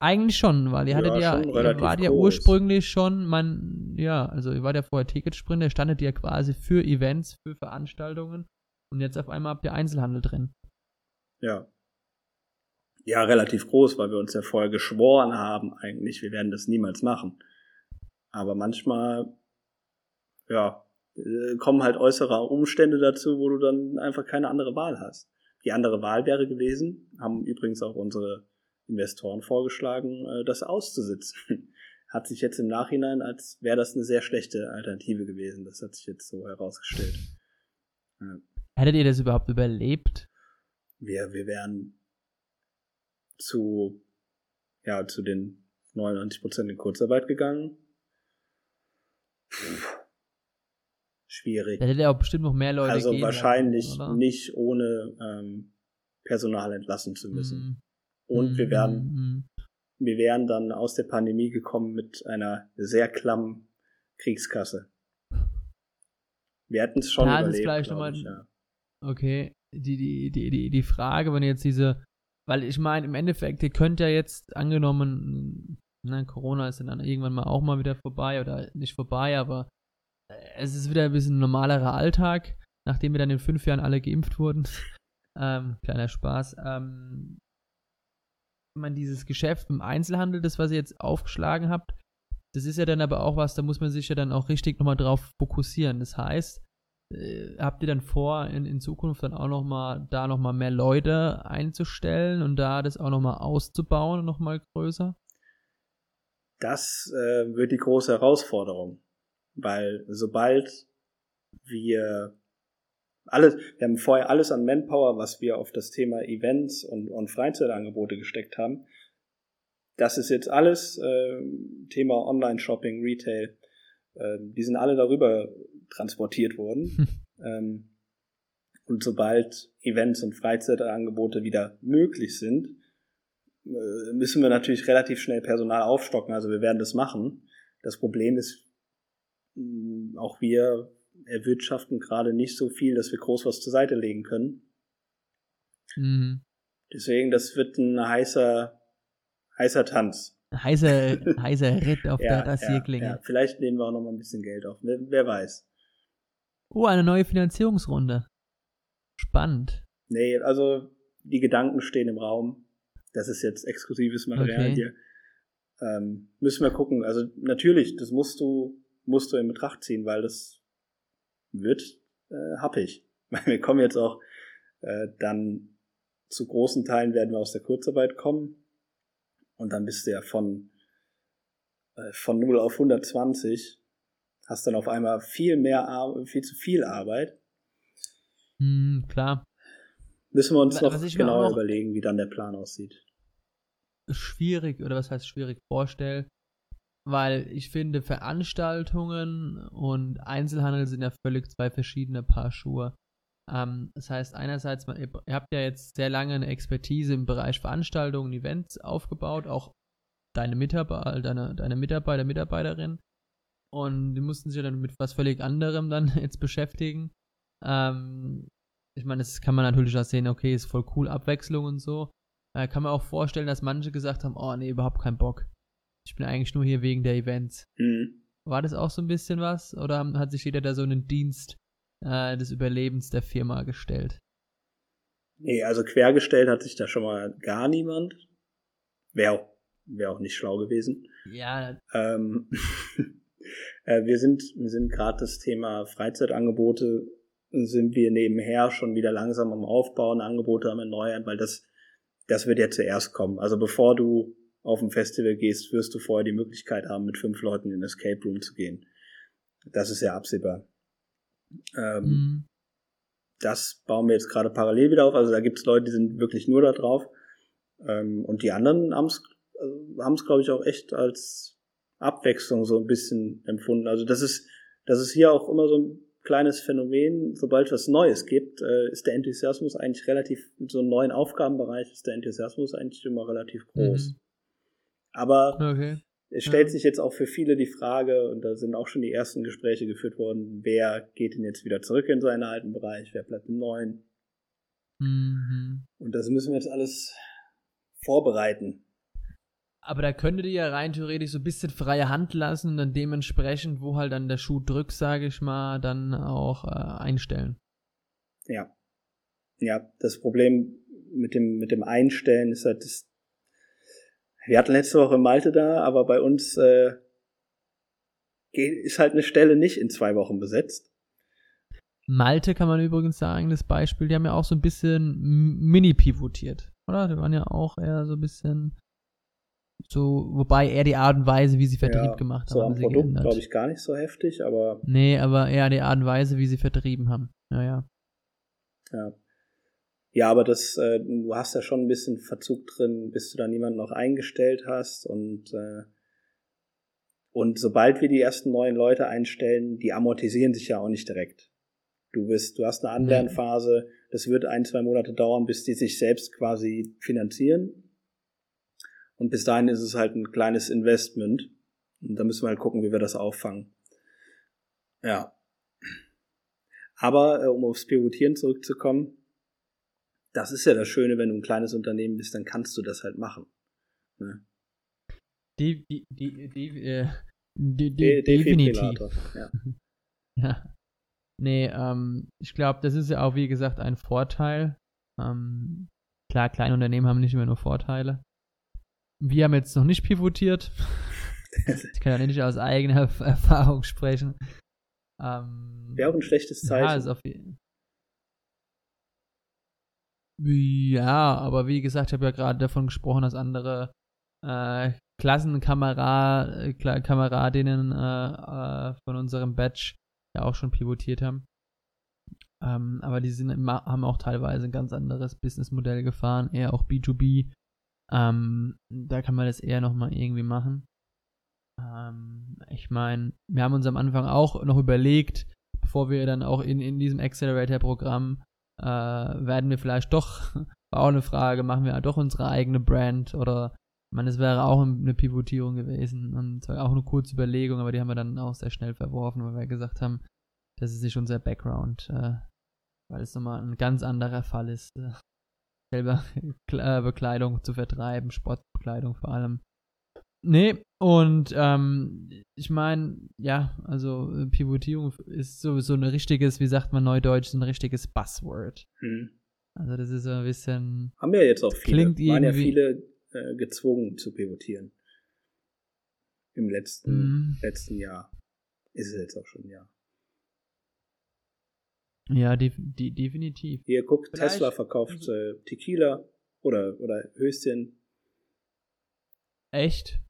eigentlich schon, weil ihr hattet ja, ihr wart ja ursprünglich schon, man, ja, also ihr wart ja vorher Ticketsprinter, standet ja quasi für Events, für Veranstaltungen und jetzt auf einmal habt ihr Einzelhandel drin. Ja. Ja, relativ groß, weil wir uns ja vorher geschworen haben, eigentlich, wir werden das niemals machen. Aber manchmal, ja, äh, kommen halt äußere Umstände dazu, wo du dann einfach keine andere Wahl hast. Die andere Wahl wäre gewesen, haben übrigens auch unsere Investoren vorgeschlagen, äh, das auszusitzen. Hat sich jetzt im Nachhinein, als wäre das eine sehr schlechte Alternative gewesen. Das hat sich jetzt so herausgestellt. Ja. Hättet ihr das überhaupt überlebt? Wir, wir wären zu, ja, zu den 99 Prozent in Kurzarbeit gegangen. Puh. Schwierig. Da hätte ja auch bestimmt noch mehr Leute Also wahrscheinlich oder? nicht ohne ähm, Personal entlassen zu müssen. Mm. Und wir wären, mhm. wir wären dann aus der Pandemie gekommen mit einer sehr klammen Kriegskasse. Wir hätten es schon da überlebt. Ist vielleicht nochmal, ja. Okay, die, die, die, die, die Frage, wenn jetzt diese, weil ich meine, im Endeffekt, ihr könnt ja jetzt angenommen, na, Corona ist dann irgendwann mal auch mal wieder vorbei oder nicht vorbei, aber es ist wieder ein bisschen normalerer Alltag, nachdem wir dann in fünf Jahren alle geimpft wurden. ähm, kleiner Spaß. Ähm, man dieses Geschäft im Einzelhandel, das, was ihr jetzt aufgeschlagen habt, das ist ja dann aber auch was, da muss man sich ja dann auch richtig nochmal drauf fokussieren. Das heißt, äh, habt ihr dann vor, in, in Zukunft dann auch nochmal, da nochmal mehr Leute einzustellen und da das auch nochmal auszubauen und nochmal größer? Das äh, wird die große Herausforderung, weil sobald wir alles, wir haben vorher alles an Manpower, was wir auf das Thema Events und, und Freizeitangebote gesteckt haben. Das ist jetzt alles äh, Thema Online-Shopping, Retail. Äh, die sind alle darüber transportiert worden. Hm. Ähm, und sobald Events und Freizeitangebote wieder möglich sind, äh, müssen wir natürlich relativ schnell Personal aufstocken. Also wir werden das machen. Das Problem ist, auch wir erwirtschaften gerade nicht so viel, dass wir groß was zur Seite legen können. Mhm. Deswegen, das wird ein heißer, heißer Tanz. Heißer, heißer Ritt auf ja, der Rasierklinge. Ja, ja. Vielleicht nehmen wir auch noch mal ein bisschen Geld auf. Wer, wer weiß. Oh, eine neue Finanzierungsrunde. Spannend. Nee, also die Gedanken stehen im Raum. Das ist jetzt exklusives Material okay. hier. Ähm, müssen wir gucken. Also natürlich, das musst du, musst du in Betracht ziehen, weil das wird äh, happig. Wir kommen jetzt auch äh, dann zu großen Teilen werden wir aus der Kurzarbeit kommen und dann bist du ja von äh, von 0 auf 120 hast dann auf einmal viel mehr Ar viel zu viel Arbeit. Hm, klar. Müssen wir uns noch genauer überlegen, wie dann der Plan aussieht. Schwierig oder was heißt schwierig vorstellen, weil ich finde, Veranstaltungen und Einzelhandel sind ja völlig zwei verschiedene Paar Schuhe. Ähm, das heißt, einerseits, ihr habt ja jetzt sehr lange eine Expertise im Bereich Veranstaltungen, Events aufgebaut, auch deine Mitarbeiter, deine, deine Mitarbeiter, Mitarbeiterin. Und die mussten sich dann mit was völlig anderem dann jetzt beschäftigen. Ähm, ich meine, das kann man natürlich auch sehen, okay, ist voll cool, Abwechslung und so. Äh, kann man auch vorstellen, dass manche gesagt haben, oh nee, überhaupt keinen Bock ich bin eigentlich nur hier wegen der Events. Mhm. War das auch so ein bisschen was? Oder hat sich jeder da so einen Dienst äh, des Überlebens der Firma gestellt? Nee, also quergestellt hat sich da schon mal gar niemand. Wäre auch wäre auch nicht schlau gewesen. Ja. Ähm, äh, wir sind, wir sind gerade das Thema Freizeitangebote, sind wir nebenher schon wieder langsam am Aufbauen, Angebote am Erneuern, weil das, das wird ja zuerst kommen. Also bevor du auf ein Festival gehst, wirst du vorher die Möglichkeit haben, mit fünf Leuten in den Escape Room zu gehen. Das ist ja absehbar. Ähm, mhm. Das bauen wir jetzt gerade parallel wieder auf. Also da gibt es Leute, die sind wirklich nur da drauf. Ähm, und die anderen haben es, also, glaube ich, auch echt als Abwechslung so ein bisschen empfunden. Also das ist, das ist hier auch immer so ein kleines Phänomen. Sobald was Neues gibt, äh, ist der Enthusiasmus eigentlich relativ, mit so einem neuen Aufgabenbereich ist der Enthusiasmus eigentlich immer relativ groß. Mhm. Aber okay. es stellt ja. sich jetzt auch für viele die Frage, und da sind auch schon die ersten Gespräche geführt worden, wer geht denn jetzt wieder zurück in seinen alten Bereich, wer bleibt im neuen. Mhm. Und das müssen wir jetzt alles vorbereiten. Aber da könntet ihr ja rein theoretisch so ein bisschen freie Hand lassen und dann dementsprechend, wo halt dann der Schuh drückt, sage ich mal, dann auch äh, einstellen. Ja. Ja, das Problem mit dem, mit dem Einstellen ist halt, das, wir hatten letzte Woche Malte da, aber bei uns äh, ist halt eine Stelle nicht in zwei Wochen besetzt. Malte kann man übrigens sagen, das Beispiel, die haben ja auch so ein bisschen mini-pivotiert, oder? Die waren ja auch eher so ein bisschen so, wobei eher die Art und Weise, wie sie Vertrieb ja, gemacht haben. So am Produkt glaube ich gar nicht so heftig, aber. Nee, aber eher die Art und Weise, wie sie vertrieben haben. Ja, ja. Ja. Ja, aber das, äh, du hast ja schon ein bisschen Verzug drin, bis du da niemanden noch eingestellt hast und äh, und sobald wir die ersten neuen Leute einstellen, die amortisieren sich ja auch nicht direkt. Du bist, du hast eine Anlernphase, das wird ein, zwei Monate dauern, bis die sich selbst quasi finanzieren. Und bis dahin ist es halt ein kleines Investment. Und da müssen wir halt gucken, wie wir das auffangen. Ja. Aber äh, um aufs Pivotieren zurückzukommen, das ist ja das Schöne, wenn du ein kleines Unternehmen bist, dann kannst du das halt machen. Ne? Die, die, die, die, äh, die, die, definitiv. Ja. ja. Nee, ähm, ich glaube, das ist ja auch, wie gesagt, ein Vorteil. Ähm, klar, kleine Unternehmen haben nicht immer nur Vorteile. Wir haben jetzt noch nicht pivotiert. ich kann ja nicht aus eigener Erfahrung sprechen. Ähm, Wäre auch ein schlechtes Zeichen. Ja, ist auf jeden ja, aber wie gesagt, ich habe ja gerade davon gesprochen, dass andere äh, Klassenkameradinnen äh, äh, von unserem Batch ja auch schon pivotiert haben. Ähm, aber die sind, haben auch teilweise ein ganz anderes Businessmodell gefahren, eher auch B2B. Ähm, da kann man das eher nochmal irgendwie machen. Ähm, ich meine, wir haben uns am Anfang auch noch überlegt, bevor wir dann auch in, in diesem Accelerator-Programm äh, werden wir vielleicht doch, war auch eine Frage, machen wir doch unsere eigene Brand oder ich meine, es wäre auch eine Pivotierung gewesen und auch eine kurze Überlegung, aber die haben wir dann auch sehr schnell verworfen, weil wir gesagt haben, das ist nicht unser Background, äh, weil es nochmal ein ganz anderer Fall ist, äh, selber äh, Bekleidung zu vertreiben, Sportbekleidung vor allem. Nee, und ähm, ich meine, ja, also äh, Pivotierung ist sowieso ein richtiges, wie sagt man neudeutsch, ein richtiges Buzzword. Hm. Also das ist so ein bisschen. Haben ja jetzt auch viele. Klingt waren ja viele äh, gezwungen zu pivotieren. Im letzten, mhm. letzten Jahr. Ist es jetzt auch schon ein Jahr. Ja, die, die, definitiv. Hier, guck, Vielleicht. Tesla verkauft äh, Tequila oder, oder Höschen. Echt?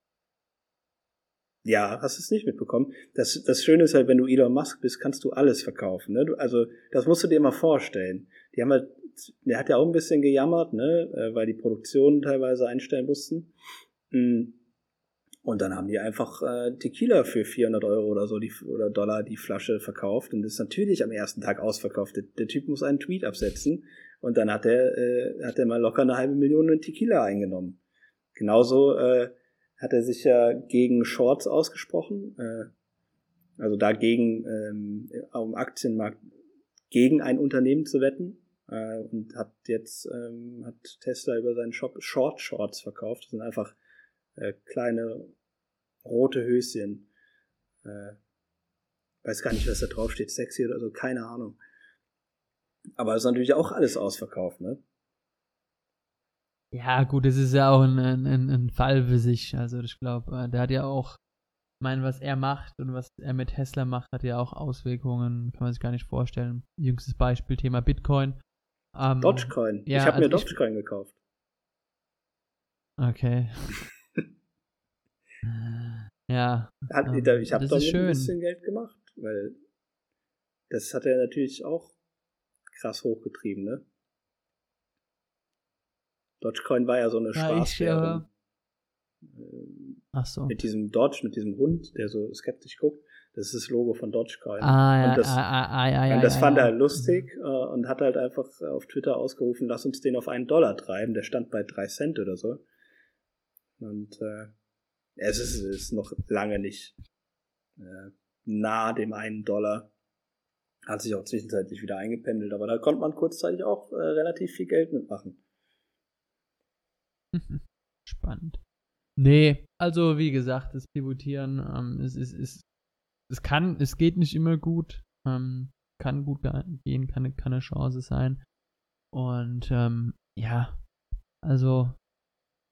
Ja, hast du es nicht mitbekommen? Das, das Schöne ist halt, wenn du Elon Musk bist, kannst du alles verkaufen. Ne? Du, also, das musst du dir mal vorstellen. Die haben halt, der hat ja auch ein bisschen gejammert, ne? Äh, weil die Produktion teilweise einstellen mussten. Mm. Und dann haben die einfach äh, Tequila für 400 Euro oder so die, oder Dollar die Flasche verkauft und ist natürlich am ersten Tag ausverkauft. Der, der Typ muss einen Tweet absetzen und dann hat er äh, hat er mal locker eine halbe Million in Tequila eingenommen. Genauso äh, hat er sich ja gegen Shorts ausgesprochen, äh, also dagegen ähm, am Aktienmarkt gegen ein Unternehmen zu wetten äh, und hat jetzt ähm, hat Tesla über seinen Shop Short Shorts verkauft. Das sind einfach äh, kleine rote Höschen. Äh, weiß gar nicht, was da drauf steht, sexy oder so, keine Ahnung. Aber es ist natürlich auch alles ausverkauft, ne? Ja, gut, das ist ja auch ein, ein, ein Fall für sich. Also ich glaube, äh, der hat ja auch, ich meine, was er macht und was er mit Tesla macht, hat ja auch Auswirkungen, kann man sich gar nicht vorstellen. Jüngstes Beispiel, Thema Bitcoin. Ähm, Dogecoin. Ja, ich habe also mir Dogecoin ich, gekauft. Okay. ja. Hat, ähm, ich habe damit schön. ein bisschen Geld gemacht, weil das hat er natürlich auch krass hochgetrieben, ne? Dogecoin war ja so eine Spaßwährung. äh, Ach so. Mit diesem Dodge, mit diesem Hund, der so skeptisch guckt. Das ist das Logo von Dogecoin. Ah, ja, und das, ah, ah, ah, ja, und das ja, fand ja. er lustig äh, und hat halt einfach auf Twitter ausgerufen, lass uns den auf einen Dollar treiben. Der stand bei drei Cent oder so. Und äh, es ist, ist noch lange nicht äh, nah dem einen Dollar. Hat sich auch zwischenzeitlich wieder eingependelt, aber da konnte man kurzzeitig auch äh, relativ viel Geld mitmachen. Spannend. Nee, also wie gesagt, das Pivotieren, ähm, es, es, es, es kann, es geht nicht immer gut, ähm, kann gut gehen, kann, kann eine Chance sein. Und ähm, ja, also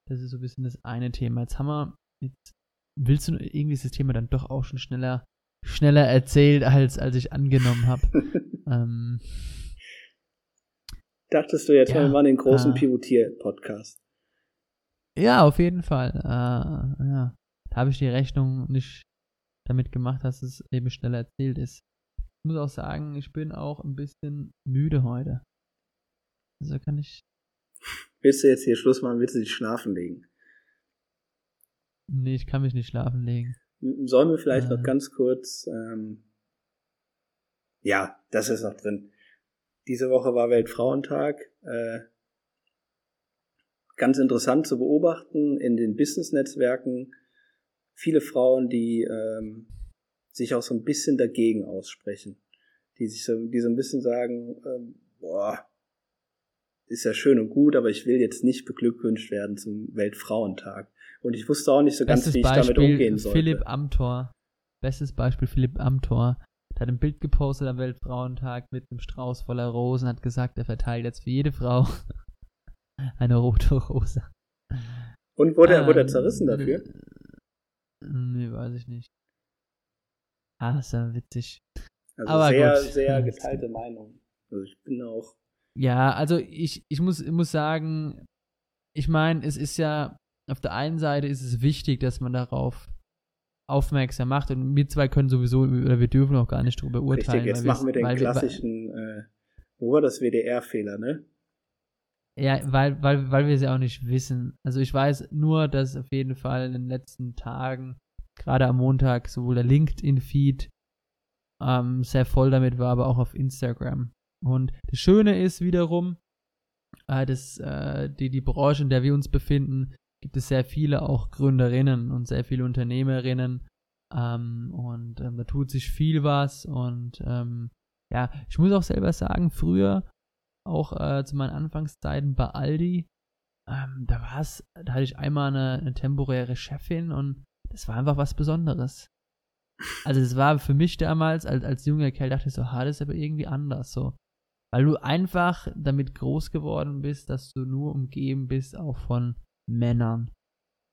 das ist so ein bisschen das eine Thema. Jetzt haben wir, jetzt willst du irgendwie ist das Thema dann doch auch schon schneller, schneller erzählt, als, als ich angenommen habe. ähm, Dachtest du jetzt, ja, wir machen den großen äh, Pivotier-Podcast? Ja, auf jeden Fall. Äh, ja. Da habe ich die Rechnung nicht damit gemacht, dass es eben schneller erzählt ist. Ich muss auch sagen, ich bin auch ein bisschen müde heute. Also kann ich. Willst du jetzt hier Schluss machen? Willst du dich schlafen legen? Nee, ich kann mich nicht schlafen legen. Sollen wir vielleicht äh, noch ganz kurz. Ähm, ja, das ist noch drin. Diese Woche war Weltfrauentag. Äh, ganz interessant zu beobachten in den Business-Netzwerken viele Frauen, die ähm, sich auch so ein bisschen dagegen aussprechen, die sich so, die so ein bisschen sagen, ähm, boah, ist ja schön und gut, aber ich will jetzt nicht beglückwünscht werden zum Weltfrauentag. Und ich wusste auch nicht so ganz, Bestes wie ich Beispiel damit umgehen sollte. Philipp Amthor. Bestes Beispiel Philipp Amthor. Der hat ein Bild gepostet am Weltfrauentag mit einem Strauß voller Rosen, hat gesagt, er verteilt jetzt für jede Frau eine rote Rose. Und wurde, er, wurde er ähm, zerrissen dafür? Nee, weiß ich nicht. Ah, ist ja witzig. Also Aber sehr, gut. sehr geteilte Meinung. Also ich bin auch. Ja, also ich, ich muss, ich muss sagen, ich meine, es ist ja, auf der einen Seite ist es wichtig, dass man darauf aufmerksam macht und wir zwei können sowieso, oder wir dürfen auch gar nicht darüber urteilen. Richtig, jetzt machen wir den klassischen, äh, wo war das WDR-Fehler, ne? Ja, weil, weil, weil wir es ja auch nicht wissen. Also ich weiß nur, dass auf jeden Fall in den letzten Tagen, gerade am Montag, sowohl der LinkedIn-Feed ähm, sehr voll damit war, aber auch auf Instagram. Und das Schöne ist wiederum, äh, dass äh, die, die Branche, in der wir uns befinden, gibt es sehr viele auch Gründerinnen und sehr viele Unternehmerinnen. Ähm, und ähm, da tut sich viel was. Und ähm, ja, ich muss auch selber sagen, früher auch äh, zu meinen Anfangszeiten bei Aldi. Ähm, da war es, da hatte ich einmal eine, eine, temporäre Chefin und das war einfach was Besonderes. Also es war für mich damals als, als junger Kerl, dachte ich so, ha, das ist aber irgendwie anders so. Weil du einfach damit groß geworden bist, dass du nur umgeben bist auch von Männern.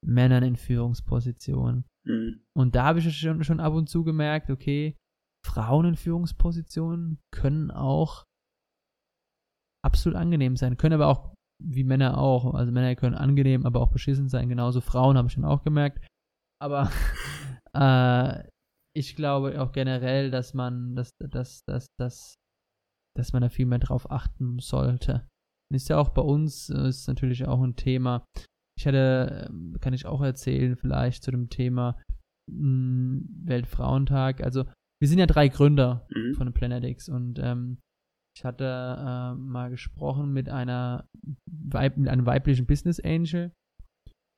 Männern in Führungspositionen. Mhm. Und da habe ich schon, schon ab und zu gemerkt, okay, Frauen in Führungspositionen können auch absolut angenehm sein. Können aber auch, wie Männer auch, also Männer können angenehm, aber auch beschissen sein. Genauso Frauen habe ich schon auch gemerkt. Aber äh, ich glaube auch generell, dass man, dass, dass, dass, dass, dass man da viel mehr drauf achten sollte. ist ja auch bei uns, äh, ist natürlich auch ein Thema. Ich hatte, ähm, kann ich auch erzählen, vielleicht zu dem Thema hm, Weltfrauentag. Also, wir sind ja drei Gründer mhm. von Planet X und ähm, ich hatte äh, mal gesprochen mit einer Weib mit einem weiblichen Business Angel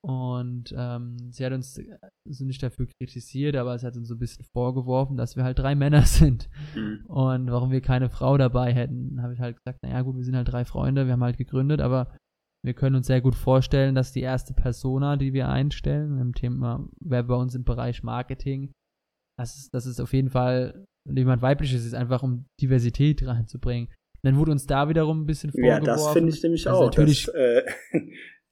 und ähm, sie hat uns also nicht dafür kritisiert, aber es hat uns so ein bisschen vorgeworfen, dass wir halt drei Männer sind mhm. und warum wir keine Frau dabei hätten. habe ich halt gesagt, naja gut, wir sind halt drei Freunde, wir haben halt gegründet, aber wir können uns sehr gut vorstellen, dass die erste Persona, die wir einstellen, im Thema, wäre bei uns im Bereich Marketing, das ist, das ist auf jeden Fall jemand weibliches ist, einfach um Diversität reinzubringen. dann wurde uns da wiederum ein bisschen vorgeworfen. Ja, das finde ich nämlich auch. Natürlich dass, äh,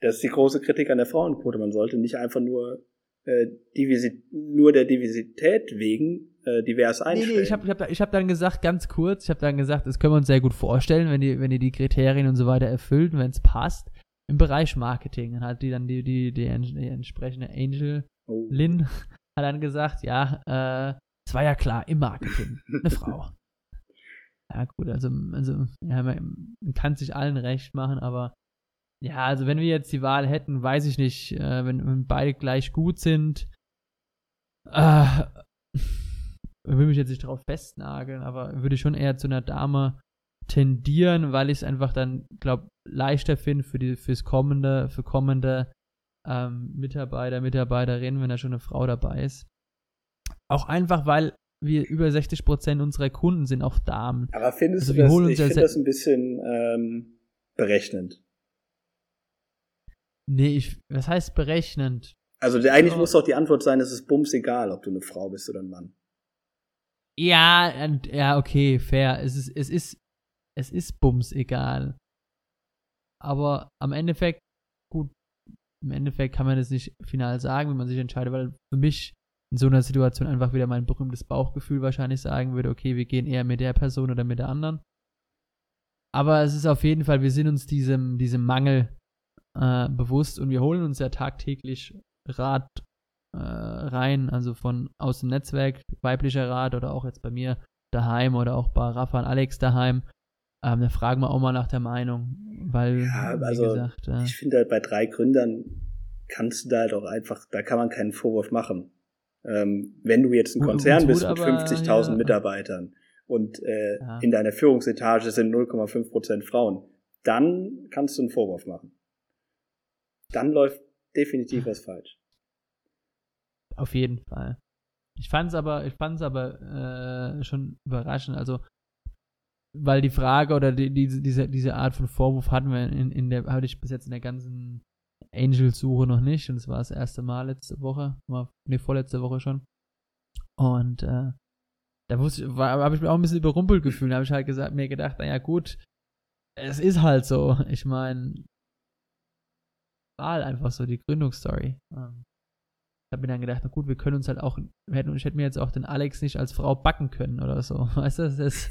Das ist die große Kritik an der Frauenquote. Man sollte nicht einfach nur, äh, Divisi nur der Diversität wegen äh, divers einstellen. Nee, nee, ich habe ich hab, ich hab dann gesagt, ganz kurz, ich habe dann gesagt, das können wir uns sehr gut vorstellen, wenn die, wenn die die Kriterien und so weiter erfüllt und wenn es passt. Im Bereich Marketing dann hat die dann die, die, die, die entsprechende Angel oh. Lynn hat dann gesagt, ja, äh, es war ja klar, im Marketing, eine Frau. Ja, gut, also, also ja, man kann sich allen recht machen, aber ja, also wenn wir jetzt die Wahl hätten, weiß ich nicht, äh, wenn, wenn, beide gleich gut sind, äh, will mich jetzt nicht darauf festnageln, aber würde schon eher zu einer Dame tendieren, weil ich es einfach dann, glaube leichter finde für die fürs kommende, für kommende ähm, Mitarbeiter, Mitarbeiterinnen, wenn da schon eine Frau dabei ist. Auch einfach, weil wir über 60 Prozent unserer Kunden sind auch Damen. Aber findest also du das, ich finde das ein bisschen ähm, berechnend. Nee, ich, was heißt berechnend? Also eigentlich oh. muss doch die Antwort sein, es ist bums egal, ob du eine Frau bist oder ein Mann. Ja, ja, okay, fair. Es ist, es ist, es ist bums egal. Aber am Endeffekt, im Endeffekt kann man das nicht final sagen, wenn man sich entscheidet, weil für mich in so einer Situation einfach wieder mein berühmtes Bauchgefühl wahrscheinlich sagen würde, okay, wir gehen eher mit der Person oder mit der anderen. Aber es ist auf jeden Fall, wir sind uns diesem, diesem Mangel äh, bewusst und wir holen uns ja tagtäglich Rat äh, rein, also von aus dem Netzwerk, weiblicher Rat oder auch jetzt bei mir daheim oder auch bei Rafa und Alex daheim. Ähm, da fragen wir auch mal nach der Meinung, weil, ja, also gesagt, äh, ich finde halt bei drei Gründern kannst du da halt auch einfach, da kann man keinen Vorwurf machen. Ähm, wenn du jetzt ein Konzern bist mit 50.000 ja. Mitarbeitern und äh, ja. in deiner Führungsetage sind 0,5 Prozent Frauen, dann kannst du einen Vorwurf machen. Dann läuft definitiv was falsch. Auf jeden Fall. Ich fand's aber, ich fand's aber äh, schon überraschend. Also, weil die Frage oder die, die, diese, diese Art von Vorwurf hatten wir in, in der, hatte ich bis jetzt in der ganzen Angel-Suche noch nicht und es war das erste Mal letzte Woche, ne, vorletzte Woche schon. Und äh, da habe ich mich auch ein bisschen überrumpelt gefühlt. Da habe ich halt gesagt, mir gedacht, naja gut, es ist halt so. Ich meine, war halt einfach so die Gründungsstory. Ähm, ich habe mir dann gedacht, na gut, wir können uns halt auch, ich hätte mir jetzt auch den Alex nicht als Frau backen können oder so. Weißt du, das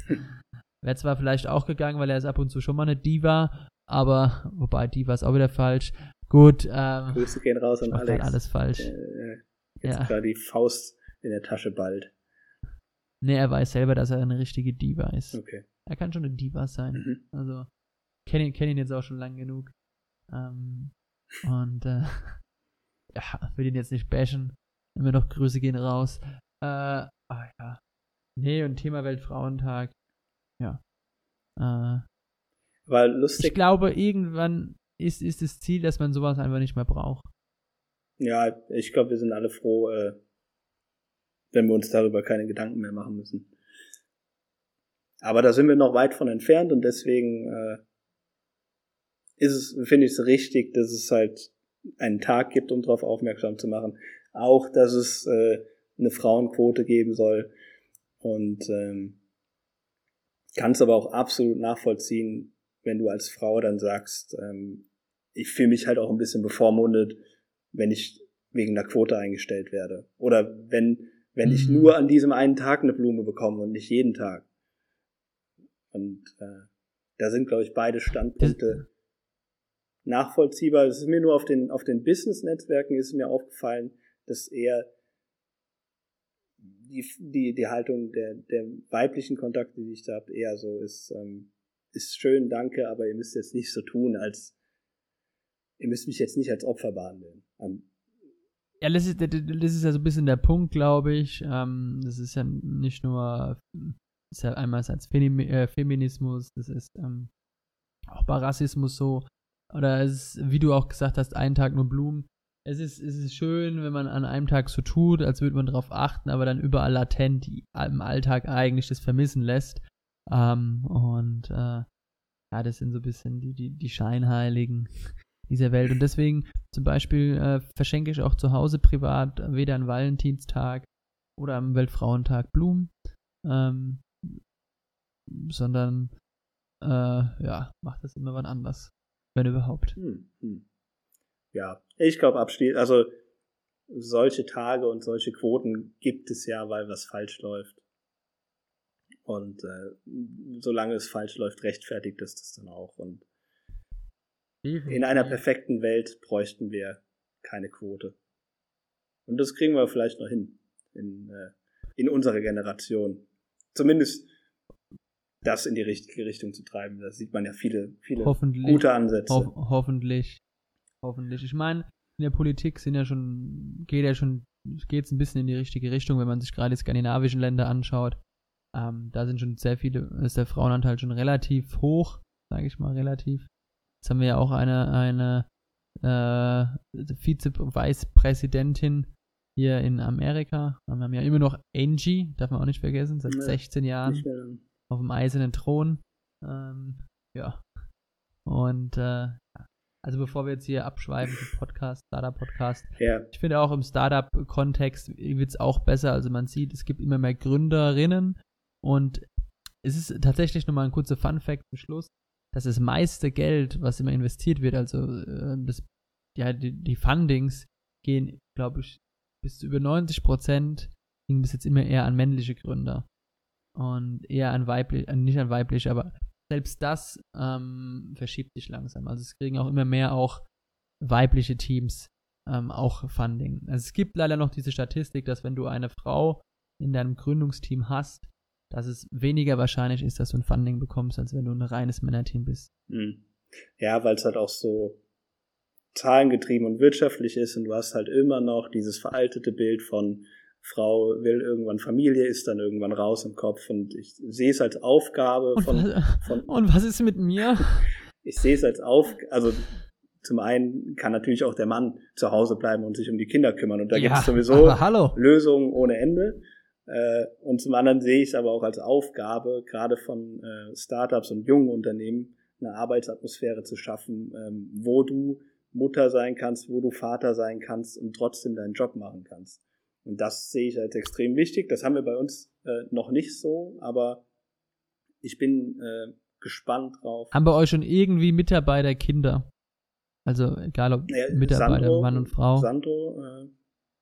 wäre zwar vielleicht auch gegangen, weil er ist ab und zu schon mal eine Diva, aber, wobei Diva ist auch wieder falsch. Gut, ähm, Grüße gehen raus an Alex. alles falsch. Äh, jetzt ja. gerade die Faust in der Tasche bald. Nee, er weiß selber, dass er eine richtige Diva ist. Okay. Er kann schon eine Diva sein. Mhm. Also, kenne ihn, kenn ihn jetzt auch schon lang genug. Ähm, und, äh, ja, will ihn jetzt nicht bashen. Immer noch Grüße gehen raus. Äh, ah ja. Nee, und Thema Weltfrauentag. Ja. Äh, War lustig. Ich glaube, irgendwann ist, ist das Ziel, dass man sowas einfach nicht mehr braucht. Ja, ich glaube, wir sind alle froh, äh, wenn wir uns darüber keine Gedanken mehr machen müssen. Aber da sind wir noch weit von entfernt und deswegen äh, ist es, finde ich es richtig, dass es halt einen Tag gibt, um darauf aufmerksam zu machen. Auch, dass es äh, eine Frauenquote geben soll. Und ähm, kann es aber auch absolut nachvollziehen, wenn du als Frau dann sagst, ähm, ich fühle mich halt auch ein bisschen bevormundet, wenn ich wegen der Quote eingestellt werde. Oder wenn, wenn ich mhm. nur an diesem einen Tag eine Blume bekomme und nicht jeden Tag. Und äh, da sind, glaube ich, beide Standpunkte nachvollziehbar. Es ist mir nur auf den, auf den Business-Netzwerken ist mir aufgefallen, dass eher die, die, die Haltung der, der weiblichen Kontakte, die ich da habe, eher so ist, ähm, ist schön, danke, aber ihr müsst jetzt nicht so tun, als ihr müsst mich jetzt nicht als Opfer behandeln. Um, ja, das ist, das ist ja so ein bisschen der Punkt, glaube ich. Ähm, das ist ja nicht nur, ist ja einmal als äh, Feminismus, das ist ähm, auch bei Rassismus so. Oder es ist, wie du auch gesagt hast, einen Tag nur Blumen. Es ist, es ist schön, wenn man an einem Tag so tut, als würde man darauf achten, aber dann überall latent im Alltag eigentlich das vermissen lässt. Ähm, und äh, ja, das sind so ein bisschen die, die, die Scheinheiligen dieser Welt. Und deswegen zum Beispiel äh, verschenke ich auch zu Hause privat weder an Valentinstag oder am Weltfrauentag Blumen, ähm, sondern äh, ja, macht das immer wann anders, wenn überhaupt. Hm, hm. Ja, ich glaube abschließend, also solche Tage und solche Quoten gibt es ja, weil was falsch läuft. Und äh, solange es falsch läuft, rechtfertigt es das dann auch. Und in einer perfekten Welt bräuchten wir keine Quote. Und das kriegen wir vielleicht noch hin in, äh, in unserer Generation. Zumindest das in die richtige Richtung zu treiben. Da sieht man ja viele, viele gute Ansätze. Ho hoffentlich. Hoffentlich. Ich meine, in der Politik sind ja schon, geht ja schon, geht es ein bisschen in die richtige Richtung, wenn man sich gerade die skandinavischen Länder anschaut. Ähm, da sind schon sehr viele, ist der Frauenanteil schon relativ hoch, sage ich mal, relativ. Jetzt haben wir ja auch eine, eine äh, Vize-Vicepräsidentin hier in Amerika. Wir haben ja immer noch Angie, darf man auch nicht vergessen, seit ja, 16 Jahren auf dem eisernen Thron. Ähm, ja. Und äh, also bevor wir jetzt hier abschweifen zum Podcast, Startup-Podcast, ja. ich finde auch im Startup-Kontext wird es auch besser. Also man sieht, es gibt immer mehr Gründerinnen und es ist tatsächlich nochmal ein kurzer Fun-Fact zum Schluss, dass das meiste Geld, was immer investiert wird, also äh, das, ja, die, die Fundings gehen, glaube ich, bis zu über 90 Prozent ging bis jetzt immer eher an männliche Gründer und eher an weiblich, nicht an weiblich, aber selbst das ähm, verschiebt sich langsam. Also es kriegen auch immer mehr auch weibliche Teams ähm, auch Funding. Also es gibt leider noch diese Statistik, dass wenn du eine Frau in deinem Gründungsteam hast, dass es weniger wahrscheinlich ist, dass du ein Funding bekommst, als wenn du ein reines Männerteam bist. Hm. Ja, weil es halt auch so zahlengetrieben und wirtschaftlich ist und du hast halt immer noch dieses veraltete Bild von Frau will irgendwann Familie, ist dann irgendwann raus im Kopf und ich sehe es als Aufgabe und von, was, von Und was ist mit mir? ich sehe es als Aufgabe, also zum einen kann natürlich auch der Mann zu Hause bleiben und sich um die Kinder kümmern und da ja, gibt es sowieso Lösungen ohne Ende. Äh, und zum anderen sehe ich es aber auch als Aufgabe, gerade von äh, Startups und jungen Unternehmen, eine Arbeitsatmosphäre zu schaffen, ähm, wo du Mutter sein kannst, wo du Vater sein kannst und trotzdem deinen Job machen kannst. Und das sehe ich als extrem wichtig. Das haben wir bei uns äh, noch nicht so, aber ich bin äh, gespannt drauf. Haben bei euch schon irgendwie Mitarbeiter Kinder? Also egal ob ja, Mitarbeiter, Sandro, Mann und Frau. Sandro, äh,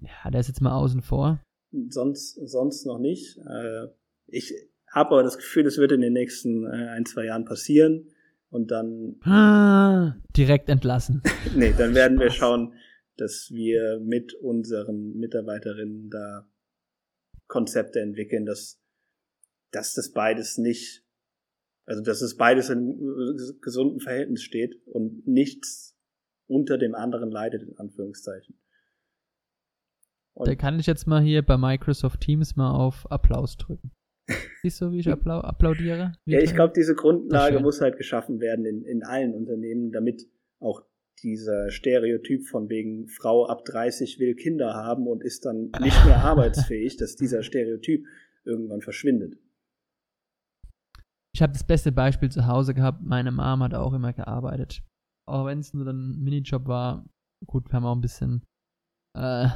ja, der ist jetzt mal außen vor. Sonst, sonst noch nicht. Äh, ich habe aber das Gefühl, das wird in den nächsten äh, ein, zwei Jahren passieren. Und dann. Ah, direkt entlassen. nee, dann werden wir schauen, dass wir mit unseren Mitarbeiterinnen da Konzepte entwickeln, dass, dass das beides nicht, also dass es beides in gesundem Verhältnis steht und nichts unter dem anderen leidet, in Anführungszeichen. Und da kann ich jetzt mal hier bei Microsoft Teams mal auf Applaus drücken. Siehst du, wie ich applau applaudiere? Wie ja, ich glaube, diese Grundlage muss halt geschaffen werden in, in allen Unternehmen, damit auch dieser Stereotyp von wegen Frau ab 30 will Kinder haben und ist dann nicht mehr arbeitsfähig, dass dieser Stereotyp irgendwann verschwindet. Ich habe das beste Beispiel zu Hause gehabt. Meine Mom hat auch immer gearbeitet. Auch wenn es nur ein Minijob war. Gut, wir haben auch ein bisschen, äh,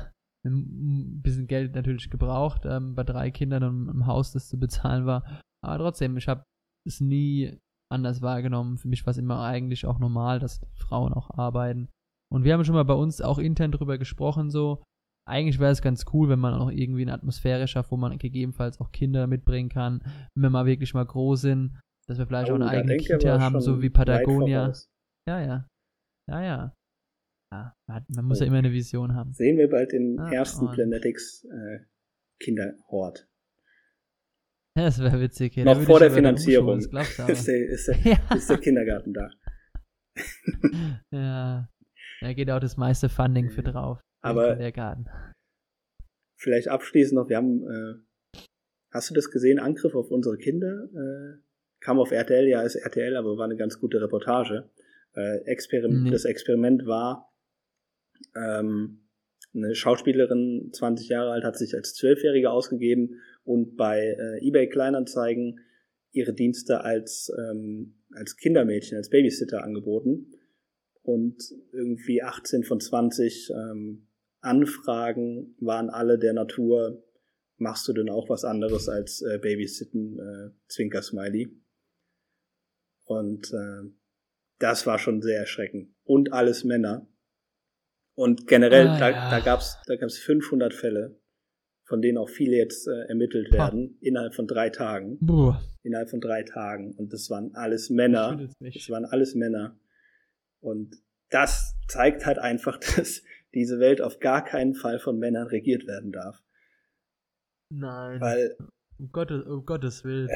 ein bisschen Geld natürlich gebraucht ähm, bei drei Kindern und im Haus, das zu bezahlen war. Aber trotzdem, ich habe es nie anders wahrgenommen. Für mich war es immer eigentlich auch normal, dass Frauen auch arbeiten. Und wir haben schon mal bei uns auch intern drüber gesprochen, so. Eigentlich wäre es ganz cool, wenn man auch irgendwie eine Atmosphäre schafft, wo man gegebenenfalls auch Kinder mitbringen kann, wenn wir mal wirklich mal groß sind, dass wir vielleicht oh, auch eine eigene Kita haben, so wie Patagonia. Ja, ja. Ja, ja. Ja, man, man muss oh. ja immer eine Vision haben. Sehen wir bald den ah, ersten Planetics äh, Kinderhort. Das wäre witzig. Ja, Noch vor der Finanzierung ist, der, ist, der, ja. ist der Kindergarten da. ja. Da geht auch das meiste Funding für drauf. Aber Kindergarten. vielleicht abschließend noch, wir haben, äh, hast du das gesehen, Angriff auf unsere Kinder? Äh, kam auf RTL, ja, ist RTL, aber war eine ganz gute Reportage. Äh, Experim nee. Das Experiment war, ähm, eine Schauspielerin, 20 Jahre alt, hat sich als Zwölfjährige ausgegeben und bei äh, eBay Kleinanzeigen ihre Dienste als, ähm, als Kindermädchen, als Babysitter angeboten. Und irgendwie 18 von 20 ähm, Anfragen waren alle der Natur, machst du denn auch was anderes als äh, Babysitten, äh, Zwinker-Smiley. Und äh, das war schon sehr erschreckend. Und alles Männer. Und generell, Ah, da, ja. da gab es da gab's 500 Fälle, von denen auch viele jetzt äh, ermittelt werden, innerhalb von drei Tagen. Boah. Innerhalb von drei Tagen. Und das waren alles Männer. Es waren alles Männer. Und das zeigt halt einfach, dass diese Welt auf gar keinen Fall von Männern regiert werden darf. Nein. Weil, um, Gottes, um Gottes Willen.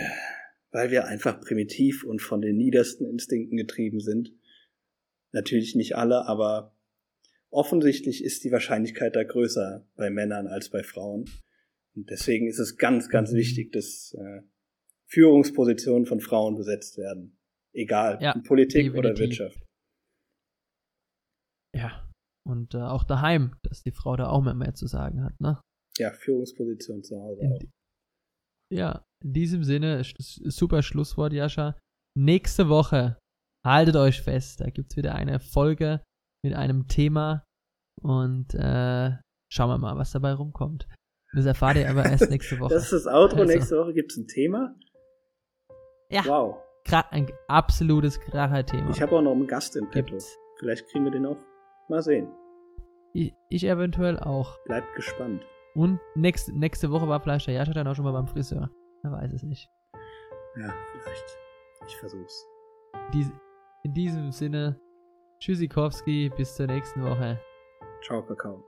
weil wir einfach primitiv und von den niedersten Instinkten getrieben sind. Natürlich nicht alle, aber offensichtlich ist die Wahrscheinlichkeit da größer bei Männern als bei Frauen. Und deswegen ist es ganz, ganz Mhm. wichtig, dass äh, Führungspositionen von Frauen besetzt werden. Egal, Ja, in Politik oder definitiv. Wirtschaft. Ja. Und äh, auch daheim, dass die Frau da auch mehr, mehr zu sagen hat, ne? Ja, Führungsposition zu Hause auch. ja, in diesem Sinne, super Schlusswort, Jascha. Nächste Woche, haltet euch fest, da gibt's wieder eine Folge mit einem Thema und äh, schauen wir mal, was dabei rumkommt. Das erfahrt ihr aber erst nächste Woche. Das ist das Outro. Also. Nächste Woche gibt's ein Thema. ja, Wow. gra- ein absolutes Kracher-Thema. Ich habe auch noch einen Gast im Petto. Vielleicht kriegen wir den auch. Mal sehen. Ich, ich eventuell auch. Bleibt gespannt. Und nächste, nächste Woche war vielleicht der Jascha dann auch schon mal beim Friseur. Er weiß es nicht. Ja, vielleicht. Ich versuch's. Dies, in diesem Sinne, Tschüssikowski, bis zur nächsten Woche. Ciao, Kakao.